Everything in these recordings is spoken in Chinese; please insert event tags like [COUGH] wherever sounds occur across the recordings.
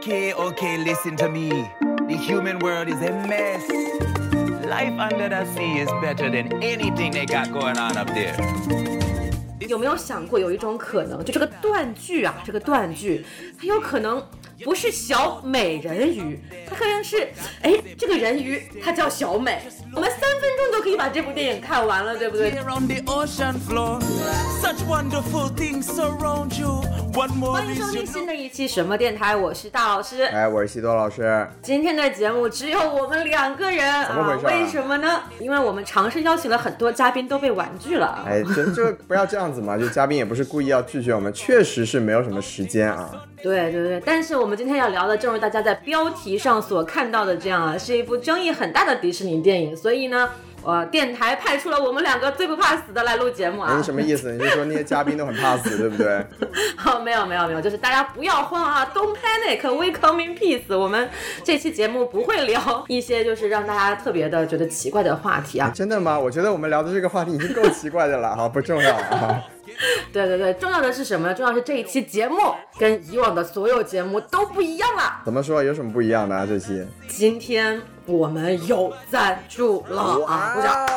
Okay, okay, listen to me. The human world is a mess. Life under the sea is better than anything they got going on up there. 有没有想过有一种可能，就这个断句啊，这个断句，它有可能不是小美人鱼，它可能是，哎，这个人鱼它叫小美。我们三分钟都可以把这部电影看完了，对不对？ 欢迎收听新的一期什么电台，我是大老师。哎，我是西多老师。今天的节目只有我们两个人怎么回事啊为什么呢？因为我们尝试邀请了很多嘉宾，都被婉拒了。哎，这这不要这样子嘛，[LAUGHS] 就嘉宾也不是故意要拒绝我们，确实是没有什么时间啊。对对对，但是我们今天要聊的，正如大家在标题上所看到的这样啊，是一部争议很大的迪士尼电影，所以呢。呃，电台派出了我们两个最不怕死的来录节目哎，啊你！什么意思？你是说那些嘉宾都很怕死，对不对？好，[LAUGHS] 没有没有没有，就是大家不要慌啊，Don't panic，we come in peace。我们这期节目不会聊一些就是让大家特别的觉得奇怪的话题啊。真的吗？我觉得我们聊的这个话题已经够奇怪的了，好，不重要啊。[LAUGHS] 对对对，重要的是什么呢？重要的是这一期节目跟以往的所有节目都不一样了。怎么说？有什么不一样的啊？这期？今天我们有赞助了啊！鼓掌。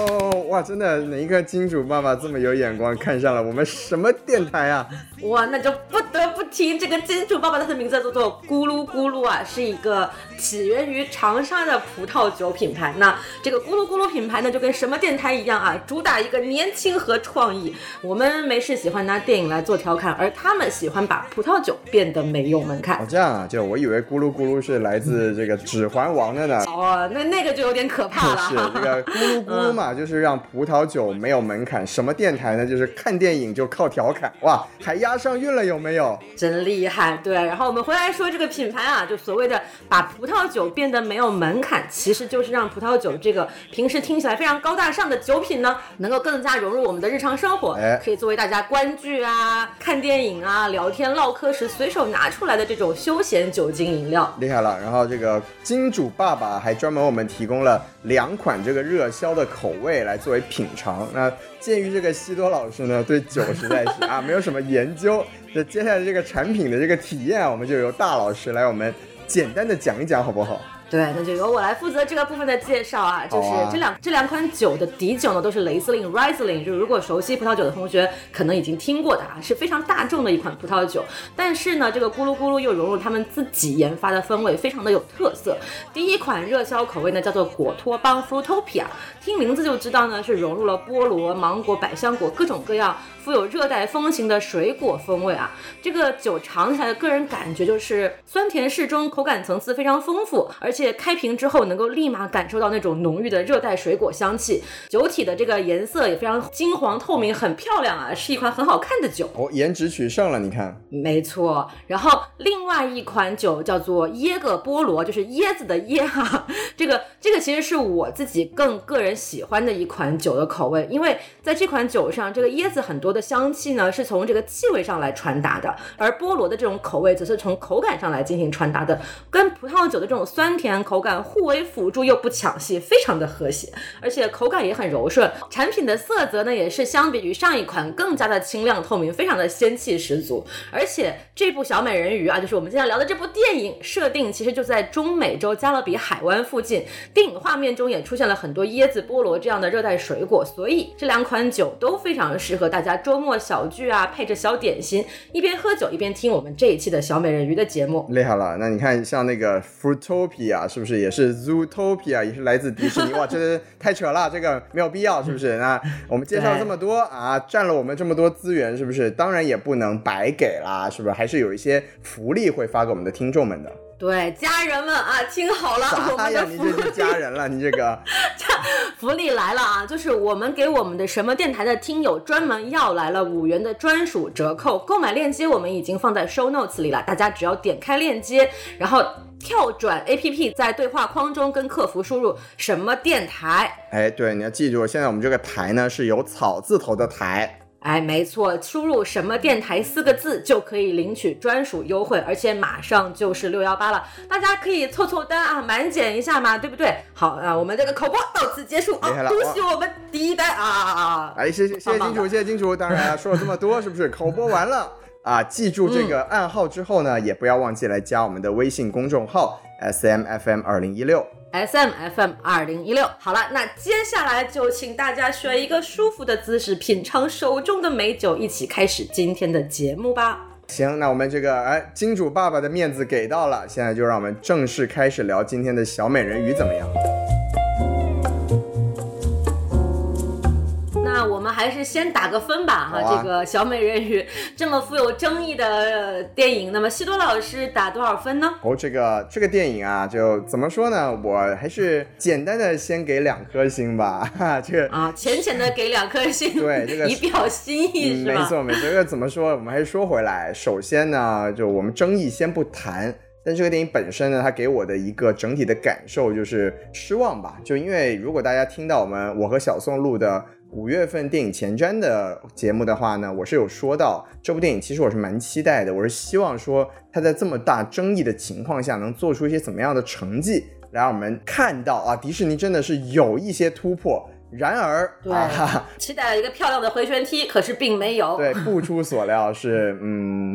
哦，哇，真的，哪一个金主爸爸这么有眼光，看上了我们什么电台啊？哇，那就不得不提这个金主爸爸，他的名字叫做咕噜咕噜啊，是一个起源于长沙的葡萄酒品牌。那这个咕噜咕噜品牌呢，就跟什么电台一样啊，主打一个年轻和创意。我们没事喜欢拿电影来做调侃，而他们喜欢把葡萄酒变得没有门槛哦，。这样啊，就我以为咕噜咕噜是来自这个《指环王》哦，那那个就有点可怕了。是这个咕噜咕噜嘛，就是让葡萄酒没有门槛。什么电台呢？就是看电影就靠调侃，哇，还押上韵了，有没有？真厉害，对。然后我们回来说这个品牌啊，就所谓的把葡萄酒变得没有门槛，其实就是让葡萄酒这个平时听起来非常高大上的酒品呢，能够更加融入我们的日常生活，哎可以作为大家观剧啊、看电影啊、聊天唠嗑时随手拿出来的这种休闲酒精饮料。厉害了！然后这个金主爸爸还专门为我们提供了两款这个热销的口味来作为品尝。那鉴于这个西多老师呢对酒实在是啊没有什么研究，那接下来这个产品的这个体验，我们就由大老师来我们简单的讲一讲，好不好？对，那就由我来负责这个部分的介绍啊。就是这两、这两款酒的底酒呢，都是雷司令 Riesling，就是如果熟悉葡萄酒的同学可能已经听过的啊，是非常大众的一款葡萄酒。但是呢，这个咕噜咕噜又融入他们自己研发的风味，非常的有特色。第一款热销口味呢叫做果托邦 Fruitopia，听名字就知道呢是融入了菠萝、芒果、百香果各种各样富有热带风情的水果风味啊。这个酒尝起来的个人感觉就是酸甜适中，口感层次非常丰富，而且开瓶之后能够立马感受到那种浓郁的热带水果香气。酒体的这个颜色也非常金黄透明，很漂亮啊，是一款很好看的酒。哦，颜值取胜了，你看，没错，然后另外一款酒叫做椰个菠萝，就是椰子的椰哈、这个这个其实是我自己更个人喜欢的一款酒的口味，因为在这款酒上，这个椰子很多的香气呢是从这个气味上来传达的，而菠萝的这种口味则是从口感上来进行传达的，跟葡萄酒的这种酸甜口感互为辅助又不抢戏，非常的和谐，而且口感也很柔顺。产品的色泽呢也是相比于上一款更加的清亮透明，非常的仙气十足。而且这部小美人鱼啊，就是我们今天聊的这部电影，设定其实就在中美洲加勒比海湾附近。电影画面中也出现了很多椰子、菠萝这样的热带水果，所以这两款酒都非常适合大家周末小聚啊，配着小点心，一边喝酒一边听我们这一期的小美人鱼的节目。厉害了。那你看，像那个 Fruitopia 是不是也是 Zootopia，也是来自迪士尼？哇，这太扯了，这个没有必要，是不是？那我们介绍这么多啊，占了我们这么多资源，是不是？当然也不能白给啦，是不是？还是有一些福利会发给我们的听众们的。对，家人们啊，听好了，我？们的福你这是家人了，你这个。[LAUGHS] 福利来了啊！就是我们给我们的什么电台的听友专门要来了五元的专属折扣，购买链接我们已经放在 show notes 里了，大家只要点开链接，然后跳转 APP，在对话框中跟客服输入什么电台。哎，对，你要记住，现在我们这个台呢是有草字头的台。哎，没错，输入“什么电台”四个字就可以领取专属优惠，而且马上就是六幺八了，大家可以凑凑单啊，满减一下嘛，对不对？好啊，我们这个口播到此结束啊恭喜我们第一单啊啊啊！哎，谢谢谢谢金主，谢谢金主。当然啊，说了这么多，是不是口播完了？啊，记住这个暗号之后呢，也不要忘记来加我们的微信公众号 S M F M 二零一六。S M F M 二零一六。好了，那接下来就请大家选一个舒服的姿势，品尝手中的美酒，一起开始今天的节目吧。行，那我们这个哎，金主爸爸的面子给到了，现在就让我们正式开始聊今天的小美人鱼怎么样？那我们还是先打个分吧，哈，啊这个小美人鱼这么富有争议的呃电影，那么西多老师打多少分呢？哦，这个这个电影啊，就怎么说呢？我还是简单的先给两颗星吧。哈，[LAUGHS] 这个啊，浅浅的给两颗星，对这个 [LAUGHS] 以表心意嗯，是吧？没错没错。这个怎么说？我们还是说回来，首先呢，就我们争议先不谈。但这个电影本身呢，它给我的一个整体的感受就是失望吧。就因为如果大家听到我们我和小宋录的五月份电影前瞻的节目的话呢，我是有说到这部电影，其实我是蛮期待的。我是希望说它在这么大争议的情况下，能做出一些怎么样的成绩，来让我们看到啊，迪士尼真的是有一些突破。然而，[LAUGHS] 对啊期待了一个漂亮的回旋踢，可是并没有。对，不出所料是，嗯，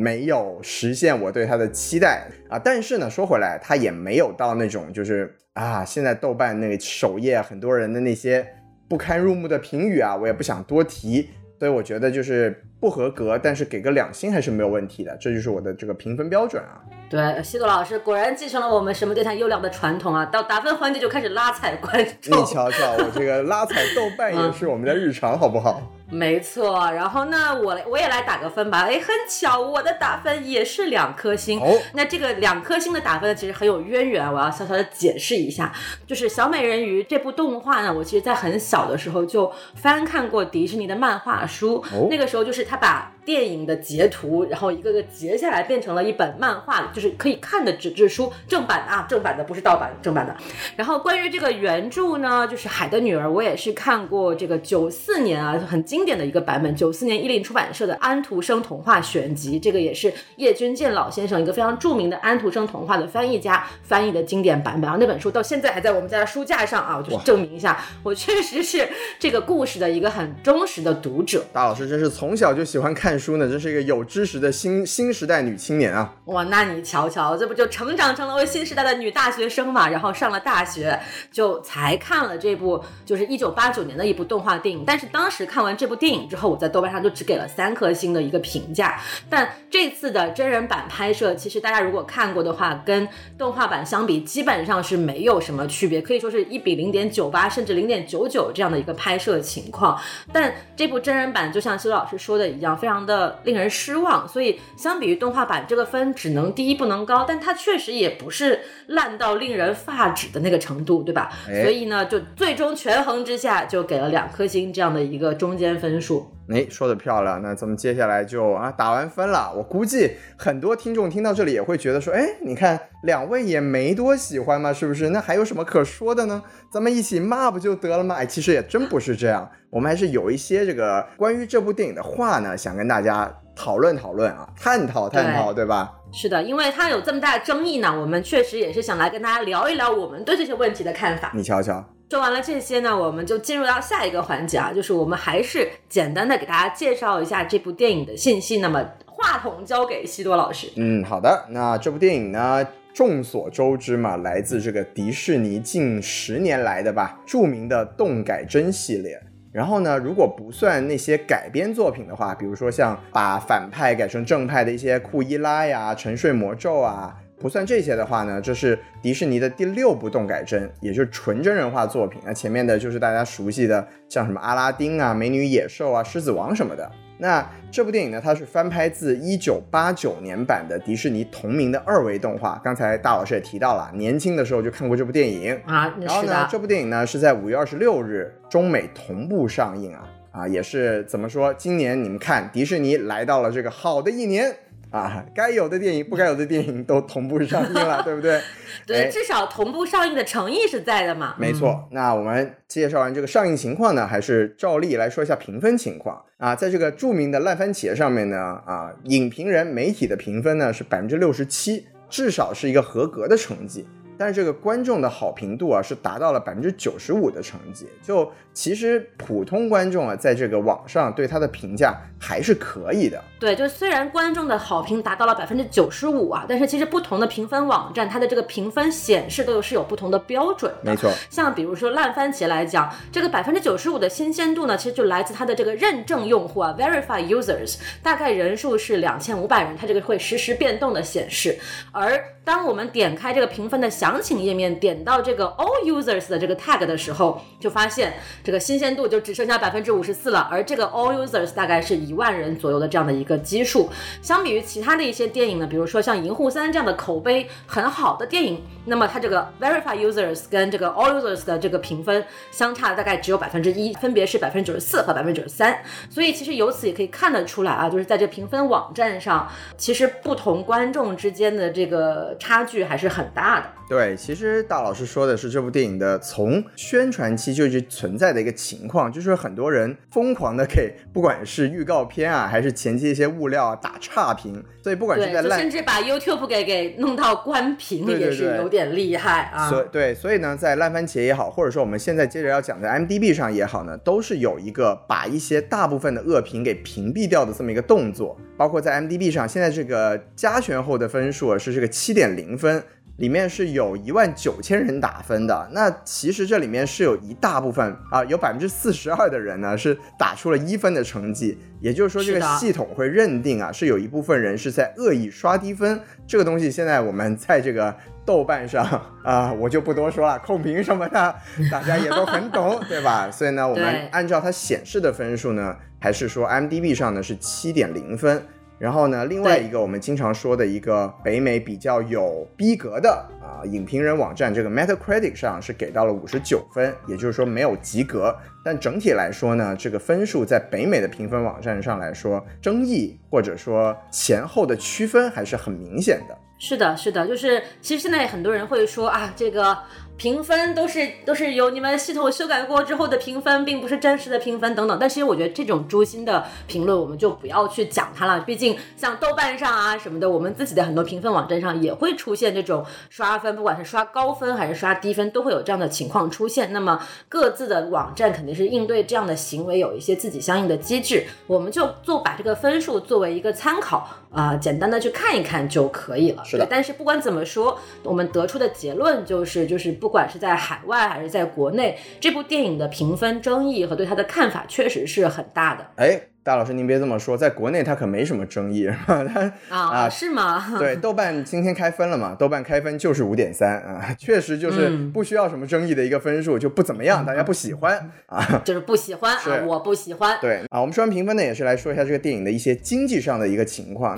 没有实现我对它的期待啊。但是呢，说回来，它也没有到那种就是啊，现在豆瓣那个首页很多人的那些不堪入目的评语啊，我也不想多提。所以我觉得就是不合格，但是给个两星还是没有问题的，这就是我的这个评分标准啊。对，西多老师果然继承了我们什么对谈优良的传统啊！到打分环节就开始拉踩观众。[LAUGHS] 你瞧瞧，我这个拉踩豆瓣也是我们的日常，好不好？没错，然后呢，我来我也来打个分吧。哎，很巧，我的打分也是两颗星。哦那这个两颗星的打分呢，其实很有渊源，我要小小的解释一下。就是《小美人鱼》这部动画呢，我其实在很小的时候就翻看过迪士尼的漫画书，哦那个时候就是他把电影的截图，然后一个个截下来，变成了一本漫画，就是可以看的纸质书，正版的啊，正版的不是盗版，正版的。然后关于这个原著呢，就是《海的女儿》，我也是看过这个九四年啊，很经典的一个版本，九四年伊林出版社的《安徒生童话选集》，这个也是叶君健老先生一个非常著名的安徒生童话的翻译家翻译的经典版本。然后那本书到现在还在我们家的书架上啊，我就是证明一下，我确实是这个故事的一个很忠实的读者。大老师真是从小就喜欢看书呢，真是一个有知识的新新时代女青年啊！哇，那你瞧瞧，这不就成长成了位新时代的女大学生嘛？然后上了大学，就才看了这部就是一九八九年的一部动画电影。但是当时看完这部电影之后，我在豆瓣上就只给了三颗星的一个评价。但这次的真人版拍摄，其实大家如果看过的话，跟动画版相比，基本上是没有什么区别，可以说是一比零点九八，甚至零点九九这样的一个拍摄情况。但这部真人版就像修老师说的一样，非常的令人失望。所以相比于动画版，这个分只能低不能高，但它确实也不是烂到令人发指的那个程度，对吧？哎所以呢，就最终权衡之下，就给了两颗星这样的一个中间分数。哎，说的漂亮，那咱们接下来就啊打完分了。我估计很多听众听到这里也会觉得说，哎，你看两位也没多喜欢嘛，是不是？那还有什么可说的呢？咱们一起骂不就得了吗？哎，其实也真不是这样，我们还是有一些这个关于这部电影的话呢，想跟大家讨论讨论啊，探讨探讨，对吧？是的，因为它有这么大的争议呢，我们确实也是想来跟大家聊一聊我们对这些问题的看法。你瞧瞧，说完了这些呢，我们就进入到下一个环节啊，就是我们还是简单的给大家介绍一下这部电影的信息。那么话筒交给西多老师。嗯，好的。那这部电影呢，众所周知嘛，来自这个迪士尼近十年来的吧著名的动改真系列。然后呢，如果不算那些改编作品的话，比如说像把反派改成正派的一些库伊拉呀、沉睡魔咒啊，不算这些的话呢，这是迪士尼的第六部动改真，也就是纯真人化作品。那前面的就是大家熟悉的，像什么阿拉丁啊、美女野兽啊、狮子王什么的。那这部电影呢，它是翻拍自一九八九年版的迪士尼同名的二维动画。刚才大老师也提到了，年轻的时候就看过这部电影。啊，然后呢，，这部电影呢是在五月二十六日中美同步上映啊啊，也是怎么说？今年你们看，迪士尼来到了这个好的一年啊，该有的电影、不该有的电影都同步上映了，[LAUGHS] 对不对？对，哎至少同步上映的诚意是在的嘛。没错，那我们介绍完这个上映情况呢，还是照例来说一下评分情况啊。在这个著名的烂番茄上面呢，啊，影评人、媒体的评分呢是百分之六十七，至少是一个合格的成绩。但是这个观众的好评度啊是达到了百分之九十五的成绩。就其实普通观众啊，在这个网上对它的评价还是可以的。对，就虽然观众的好评达到了百分之九十五啊，但是其实不同的评分网站，它的这个评分显示都是有不同的标准的。没错，像比如说烂番茄来讲，这个百分之九十五的新鲜度呢，其实就来自它的这个认证用户啊，verified users，大概人数是两千五百人，它这个会实时变动的显示。而当我们点开这个评分的详情页面，点到这个 all users 的这个 tag 的时候，就发现这个新鲜度就只剩下百分之五十四了。而这个 all users 大概是一万人左右的这样的一个基数。相比于其他的一些电影呢，比如说像《银护三》这样的口碑很好的电影，那么它这个 verified users 跟这个 all users 的这个评分相差大概只有百分之一，分别是百分之九十四和百分之九十三。所以其实由此也可以看得出来啊，就是在这评分网站上，其实不同观众之间的这个差距还是很大的。对，其实大老师说的是这部电影的从宣传期就一直存在的一个情况，就是很多人疯狂的给不管是预告片啊，还是前期一些物料啊打差评，所以不管是在烂甚至把 YouTube 给给弄到关屏，也是有点厉害啊。所对，所以呢，在烂番茄也好，或者说我们现在接着要讲的 MDB 上也好呢，都是有一个把一些大部分的恶评给屏蔽掉的这么一个动作。包括在 MDB 上，现在这个加权后的分数啊是这个七点零分，里面是有一万九千人打分的。那其实这里面是有一大部分啊，有百分之四十二的人呢是打出了一分的成绩，也就是说这个系统会认定啊，是有一部分人是在恶意刷低分。这个东西现在我们在这个豆瓣上 [LAUGHS] 啊、我就不多说了，控评什么的，大家也都很懂，对吧？[LAUGHS] 所以呢，我们按照它显示的分数呢，还是说 MDB 上呢是七点零分。然后呢，另外一个我们经常说的一个北美比较有逼格的啊影评人网站，这个 Metacritic 上是给到了五十九分，也就是说没有及格。但整体来说呢，这个分数在北美的评分网站上来说，争议或者说前后的区分还是很明显的。是的，是的，就是其实现在很多人会说啊，这个评分都是都是由你们系统修改过之后的评分，并不是真实的评分等等。但其实我觉得这种诛心的评论，我们就不要去讲它了。毕竟像豆瓣上啊什么的，我们自己的很多评分网站上也会出现这种刷分，不管是刷高分还是刷低分，都会有这样的情况出现。那么各自的网站肯定是应对这样的行为有一些自己相应的机制，我们就做把这个分数作为一个参考啊、简单的去看一看就可以了。是的但是不管怎么说，我们得出的结论就是，就是不管是在海外还是在国内，这部电影的评分争议和对它的看法确实是很大的哎，大老师您别这么说，在国内它可没什么争议，是吧？[LAUGHS] 它啊，啊是吗？对，豆瓣今天开分了嘛？豆瓣开分就是五点三啊，[LAUGHS] 确实就是嗯不需要什么争议的一个分数，就不怎么样，大家不喜欢啊。[LAUGHS] 就是不喜欢啊，我不喜欢。对啊，我们说完评分呢，也是来说一下这个电影的一些经济上的一个情况。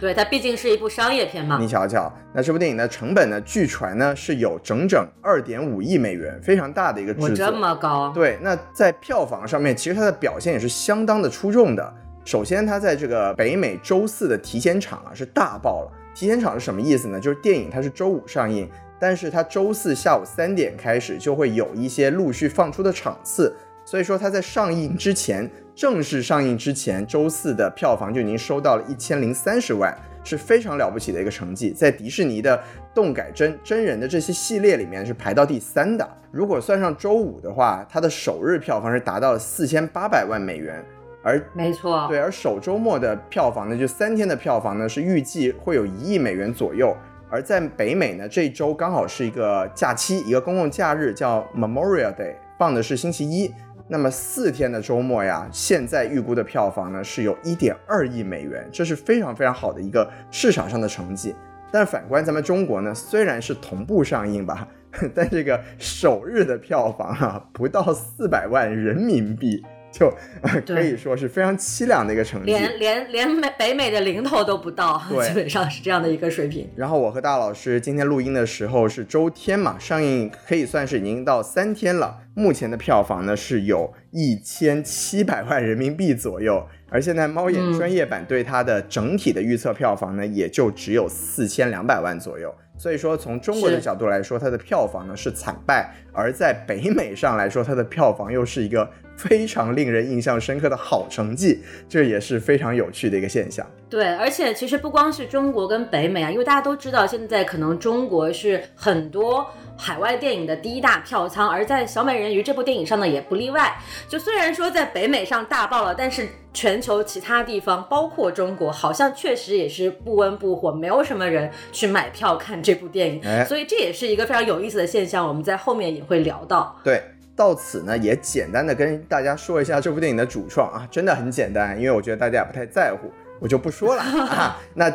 对，它毕竟是一部商业片嘛你。瞧瞧，那这部电影的成本呢，据传呢是有整整二点五亿美元，非常大的一个我这。么高，对，那在票房上面，其实它的表现也是相当的出出众的。首先，它在这个北美周四的提前场啊是大爆了。提前场是什么意思呢？就是电影它是周五上映，但是它周四下午三点开始就会有一些陆续放出的场次，所以说它在上映之前，正式上映之前，周四的票房就已经收到了一千零三十万，是非常了不起的一个成绩，在迪士尼的动改真真人的这些系列里面是排到第三的。如果算上周五的话，它的首日票房是达到了四千八百万美元，而没错。对，而首周末的票房呢，就三天的票房呢是预计会有一亿美元左右。而在北美呢，这一周刚好是一个假期，一个公共假日，叫 Memorial Day，放的是星期一。那么四天的周末呀，现在预估的票房呢是有一点二亿美元，这是非常非常好的一个市场上的成绩。但反观咱们中国呢，虽然是同步上映吧，[LAUGHS] 但这个首日的票房啊，不到四百万人民币，就、呃可以说是非常凄凉的一个成绩。连连连美北美的零头都不到，基本上是这样的一个水平。然后我和大老师今天录音的时候是周天嘛，上映可以算是已经到三天了。目前的票房呢是有一千七百万人民币左右，而现在猫眼嗯专业版对它的整体的预测票房呢也就只有四千两百万左右。所以说从中国的角度来说，它的票房呢是惨败，而在北美上来说，它的票房又是一个非常令人印象深刻的好成绩，这也是非常有趣的一个现象。对，而且其实不光是中国跟北美啊，因为大家都知道，现在可能中国是很多海外电影的第一大票仓，而在《小美人鱼》这部电影上呢，也不例外。就虽然说在北美上大爆了，但是全球其他地方，包括中国，好像确实也是不温不火，没有什么人去买票看这部电影。哎所以这也是一个非常有意思的现象，我们在后面也会聊到。对，到此呢也简单的跟大家说一下这部电影的主创啊，真的很简单，因为我觉得大家也不太在乎。我就不说了 [LAUGHS] 啊，那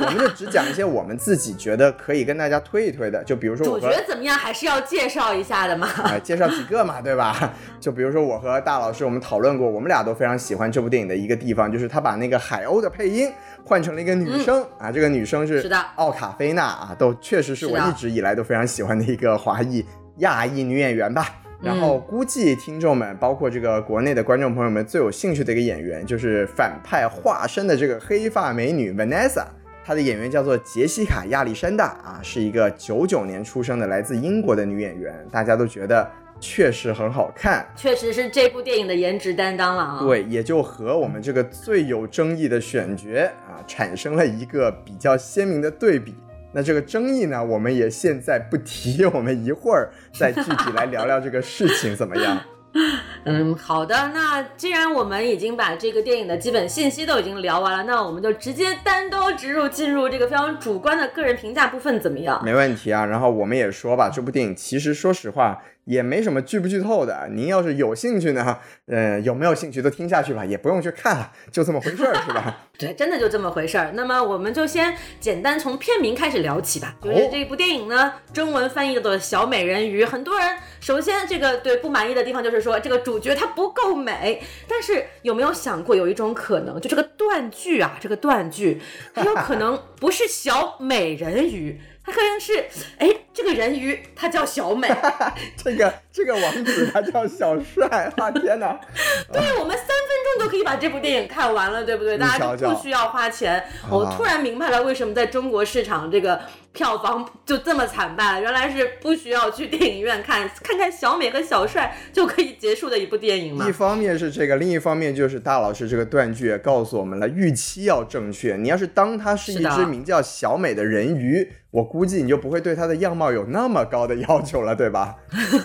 我们就只讲一些我们自己觉得可以跟大家推一推的，就比如说我和主角怎么样，还是要介绍一下的嘛。啊、[LAUGHS] 介绍几个嘛，对吧？[LAUGHS] 就比如说我和大老师，我们讨论过，我们俩都非常喜欢这部电影的一个地方，就是他把那个海鸥的配音换成了一个女生、啊，这个女生是是的奥卡菲娜啊，都确实是我一直以来都非常喜欢的一个华裔亚裔女演员吧。然后估计听众们，包括这个国内的观众朋友们最有兴趣的一个演员，就是反派化身的这个黑发美女 Vanessa。她的演员叫做杰西卡·亚历山大啊，是一个九九年出生的来自英国的女演员，大家都觉得确实很好看。确实是这部电影的颜值担当了啊。对，也就和我们这个最有争议的选角啊，产生了一个比较鲜明的对比。那这个争议呢，我们也现在不提，[LAUGHS] 我们一会儿再具体来聊聊这个事情怎么样？[LAUGHS] 嗯，好的。那既然我们已经把这个电影的基本信息都已经聊完了，那我们就直接单刀直入进入这个非常主观的个人评价部分，怎么样？没问题啊。然后我们也说吧，这部电影其实说实话也没什么剧不剧透的。您要是有兴趣呢，呃，有没有兴趣都听下去吧，也不用去看了，就这么回事儿，是吧？[LAUGHS] 对，真的就这么回事儿。那么我们就先简单从片名开始聊起吧。就是哦这部电影呢，中文翻译叫做《小美人鱼》。很多人首先这个对不满意的地方就是说这个主角她不够美。但是有没有想过有一种可能，就这个断句啊，这个断句，它有可能不是小美人鱼。它可能是，哎，这个人鱼他叫小美，[LAUGHS] 这个这个王子他叫小帅，[LAUGHS] 啊天哪！[LAUGHS] 对我们三分钟就可以把这部电影看完了，对不对？大家就不需要花钱。我突然明白了为什么在中国市场这个票房就这么惨败了，原来是不需要去电影院看，[LAUGHS] 看看小美和小帅就可以结束的一部电影嘛一。方面是这个，另一方面就是大老师这个断句也告诉我们了，预期要正确。你要是当它是一只名叫小美的人鱼，我估计你就不会对它的样貌有那么高的要求了，对吧？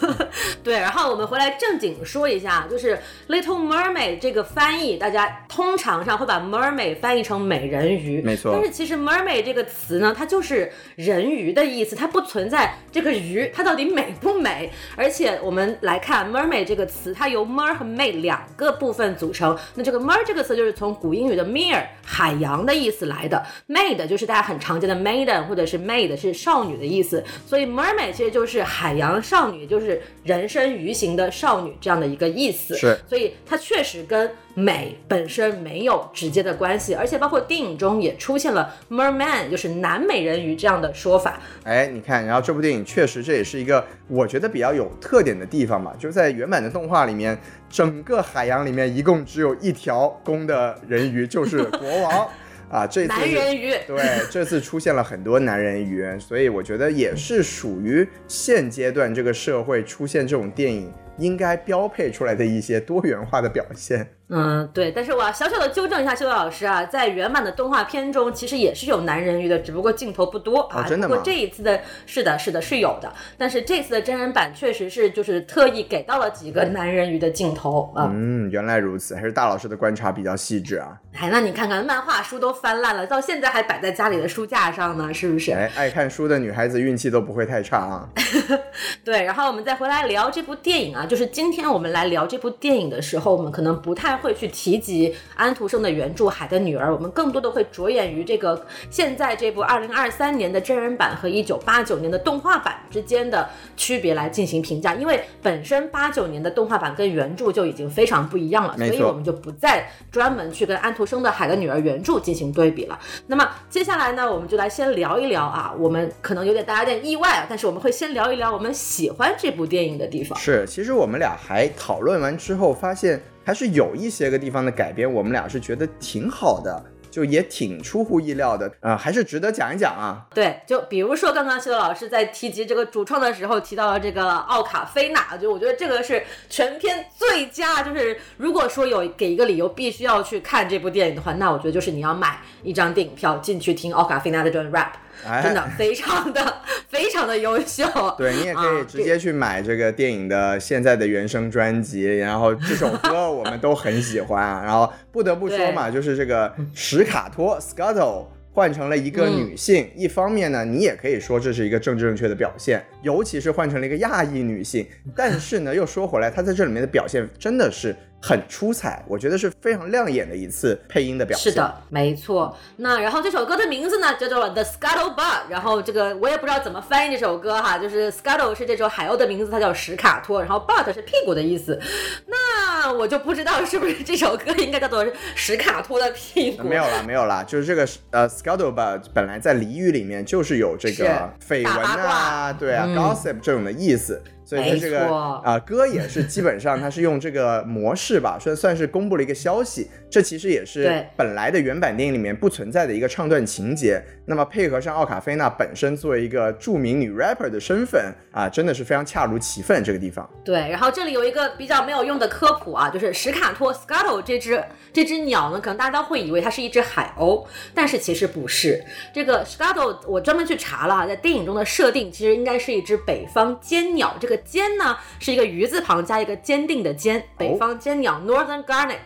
[LAUGHS] 对，然后我们回来正经说一下，就是 Little Mermaid 这个翻译，大家通常上会把 mermaid 翻译成美人鱼，没错但是其实 mermaid 这个词呢，它就是人鱼的意思，它不存在这个鱼它到底美不美。而且我们来看 mermaid 这个词，它由 mer 和 maid 两个部分组成。那这个 mer 这个词就是从古英语的 mere 海洋的意思来的，maid 就是大家很常见的 maiden 或者是 maid 是少女的意思，所以 mermaid 其实就是海洋少女，就是人身鱼形的少女这样的一个意思。是所以它确实跟美本身没有直接的关系，而且包括电影中也出现了 merman，就是男美人鱼这样的说法。哎，你看，然后这部电影确实这也是一个我觉得比较有特点的地方吧，就是在原版的动画里面，整个海洋里面一共只有一条公的人鱼，就是国王 [LAUGHS] 啊。这次男人鱼，对，这次出现了很多男人鱼，所以我觉得也是属于现阶段这个社会出现这种电影应该标配出来的一些多元化的表现。嗯，对，但是我要小小的纠正一下修老师啊，在原版的动画片中，其实也是有男人鱼的，只不过镜头不多啊。哦真的吗不过这一次的，是的，是的，是有的。但是这次的真人版确实是就是特意给到了几个男人鱼的镜头啊。嗯，原来如此，还是大老师的观察比较细致啊。哎，那你看看，漫画书都翻烂了，到现在还摆在家里的书架上呢，是不是？哎，爱看书的女孩子运气都不会太差啊。[LAUGHS] 对，然后我们再回来聊这部电影啊，就是今天我们来聊这部电影的时候，我们可能不太会去提及安徒生的原著《海的女儿》，我们更多的会着眼于这个现在这部二零二三年的真人版和一九八九年的动画版之间的区别来进行评价，因为本身八九年的动画版跟原著就已经非常不一样了，所以我们就不再专门去跟安徒生的《海的女儿》原著进行对比了。那么接下来呢，我们就来先聊一聊啊，我们可能有点大家有点意外啊，但是我们会先聊一聊我们喜欢这部电影的地方。是，其实我们俩还讨论完之后，发现还是有一些个地方的改编，我们俩是觉得挺好的。就也挺出乎意料的啊、还是值得讲一讲啊。对，就比如说刚刚西多老师在提及这个主创的时候提到了这个奥卡菲娜，就我觉得这个是全片最佳。就是如果说有给一个理由必须要去看这部电影的话，那我觉得就是你要买一张电影票进去听奥卡菲娜的这段 rap，真的非常的非常的优秀。对你也可以啊直接去买这个电影的现在的原声专辑，然后这首歌我们都很喜欢啊。然后不得不说嘛，就是这个史卡托 Scuttle 换成了一个嗯女性，一方面呢，你也可以说这是一个政治正确的表现，尤其是换成了一个亚裔女性。但是呢，又说回来，她在这里面的表现真的是很出彩，我觉得是非常亮眼的一次配音的表现。是的，没错。那然后这首歌的名字呢叫做 The Scuttlebutt，然后这个我也不知道怎么翻译这首歌哈，就是 Scuttle 是这首海鸥的名字，它叫史卡托，然后 butt 是屁股的意思。那我就不知道是不是这首歌应该叫做史卡托的屁股。没有啦，没有啦，就是这个呃，scuttlebutt 本来在俚语里面就是有这个绯闻啊，对啊、嗯 g o s s i p 这种的意思。所以它这个啊、歌也是基本上它是用这个模式吧，算算是公布了一个消息。这其实也是本来的原版电影里面不存在的一个唱段情节。那么配合上奥卡菲娜本身作为一个著名女 rapper 的身份啊，真的是非常恰如其分。这个地方，对，然后这里有一个比较没有用的科普啊，就是史卡托 Scuttle 这只这只鸟呢，可能大家都会以为它是一只海鸥，但是其实不是。这个 Scuttle 我专门去查了啊，在电影中的设定其实应该是一只北方尖鸟，这个尖呢是一个鱼字旁加一个坚定的坚，北方尖鸟 Northern Garnet。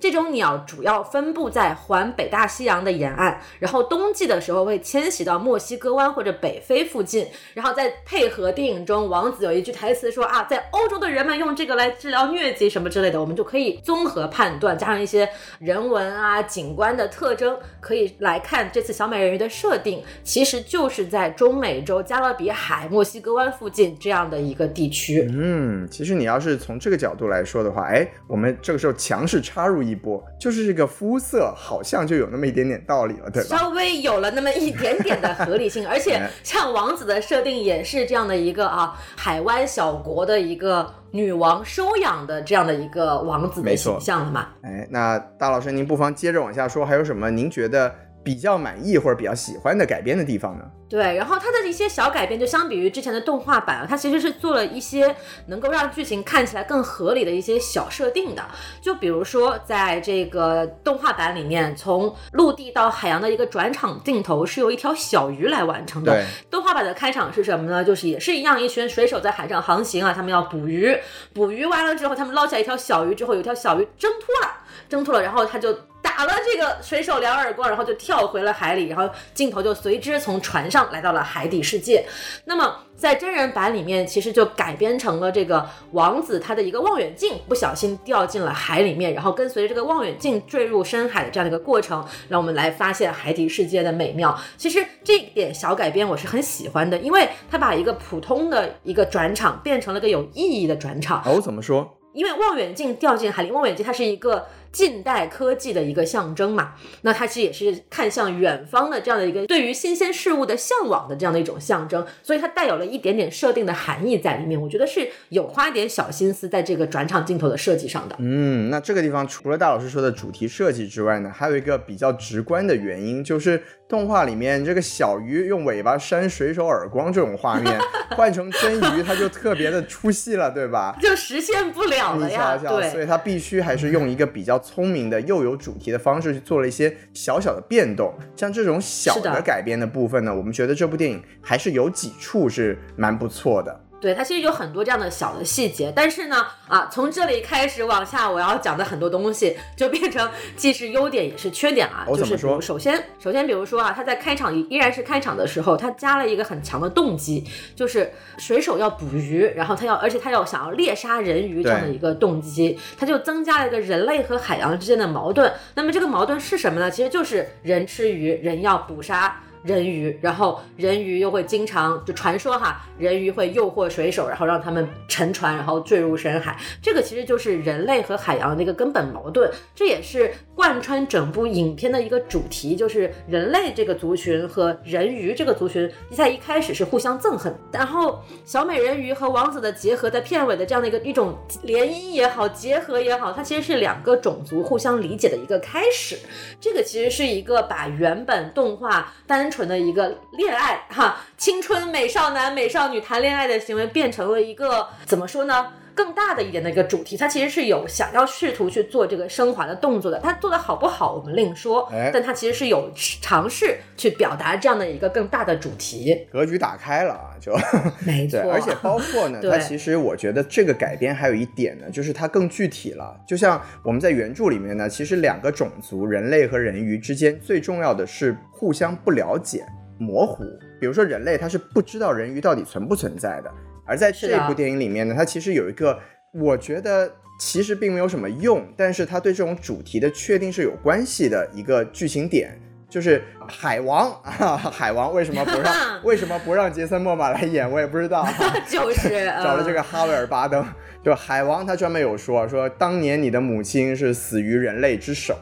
这种鸟主要分布在环北大西洋的沿岸，然后冬季的时候会迁徙到墨西哥湾或者北非附近，然后再配合电影中王子有一句台词说啊，在欧洲的人们用这个来治疗疟疾什么之类的，我们就可以综合判断，加上一些人文啊、景观的特征，可以来看这次小美人鱼的设定，其实就是在中美洲加勒比海、墨西哥湾附近这样的一个地区。嗯，其实你要是从这个角度来说的话，哎，我们这个时候强势插入一波，就是这个肤色好像就有那么一点点道理了，对吧？稍微有了那么一点点的合理性，[LAUGHS] 而且哎像王子的设定也是这样的一个啊，海湾小国的一个女王收养的这样的一个王子的形象了嘛。哎，那大老师您不妨接着往下说，还有什么您觉得比较满意或者比较喜欢的改编的地方呢？对，然后它的一些小改变，就相比于之前的动画版啊，它其实是做了一些能够让剧情看起来更合理的一些小设定的。就比如说，在这个动画版里面，从陆地到海洋的一个转场镜头是由一条小鱼来完成的。对，动画版的开场是什么呢？就是也是一样，一群水手在海上航行啊，他们要捕鱼，捕鱼完了之后，他们捞起来一条小鱼之后，有一条小鱼挣脱了，挣脱了，然后他就打了这个水手两耳光，然后就跳回了海里，然后镜头就随之从船上来到了海底世界。那么在真人版里面，其实就改编成了这个王子他的一个望远镜不小心掉进了海里面，然后跟随着这个望远镜坠入深海的这样的一个过程，让我们来发现海底世界的美妙。其实这一点小改编我是很喜欢的，因为它把一个普通的一个转场变成了个有意义的转场。哦，怎么说？因为望远镜掉进海里，望远镜它是一个近代科技的一个象征嘛，那它其实也是看向远方的这样的一个对于新鲜事物的向往的这样的一种象征，所以它带有了一点点设定的含义在里面。我觉得是有花点小心思在这个转场镜头的设计上的。嗯，那这个地方除了大老师说的主题设计之外呢，还有一个比较直观的原因，就是动画里面这个小鱼用尾巴扇水手耳光这种画面，[LAUGHS] 换成真鱼，它就特别的出戏了，对吧？就实现不了了你呀，瞧瞧，所以它必须还是用一个比较聪明的又有主题的方式去做了一些小小的变动。像这种小的改编的部分呢，我们觉得这部电影还是有几处是蛮不错的。对，它其实有很多这样的小的细节，但是呢，啊，从这里开始往下，我要讲的很多东西就变成既是优点也是缺点啊。就是哦怎么说首先，首先比如说啊，他在开场依然是开场的时候，他加了一个很强的动机，就是水手要捕鱼，然后他要，而且他要想要猎杀人鱼这样的一个动机，他就增加了一个人类和海洋之间的矛盾。那么这个矛盾是什么呢？其实就是人吃鱼，人要捕杀。人鱼，然后人鱼又会经常就传说哈，人鱼会诱惑水手，然后让他们沉船，然后坠入深海。这个其实就是人类和海洋的一个根本矛盾，这也是贯穿整部影片的一个主题，就是人类这个族群和人鱼这个族群在一开始是互相憎恨，然后小美人鱼和王子的结合，在片尾的这样的一个一种联姻也好，结合也好，它其实是两个种族互相理解的一个开始。这个其实是一个把原本动画单纯的一个恋爱哈，青春美少男美少女谈恋爱的行为，变成了一个怎么说呢？更大的一点的一个主题，它其实是有想要试图去做这个升华的动作的。它做的好不好，我们另说。哎但它其实是有尝试去表达这样的一个更大的主题。格局打开了啊，就 [LAUGHS] 没错，，而且包括呢，[LAUGHS] 它其实我觉得这个改编还有一点呢，就是它更具体了。就像我们在原著里面呢，其实两个种族人类和人鱼之间最重要的是互相不了解、模糊。比如说人类他是不知道人鱼到底存不存在的，而在这部电影里面呢，它其实有一个我觉得。其实并没有什么用，但是它对这种主题的确定是有关系的一个剧情点，就是海王 [LAUGHS] 啊，海王为什么不让 [LAUGHS] 为什么不让杰森·莫玛来演，我也不知道啊。[LAUGHS] 就是找了这个。个哈维尔·巴登，就海王他专门有说说，当年你的母亲是死于人类之手。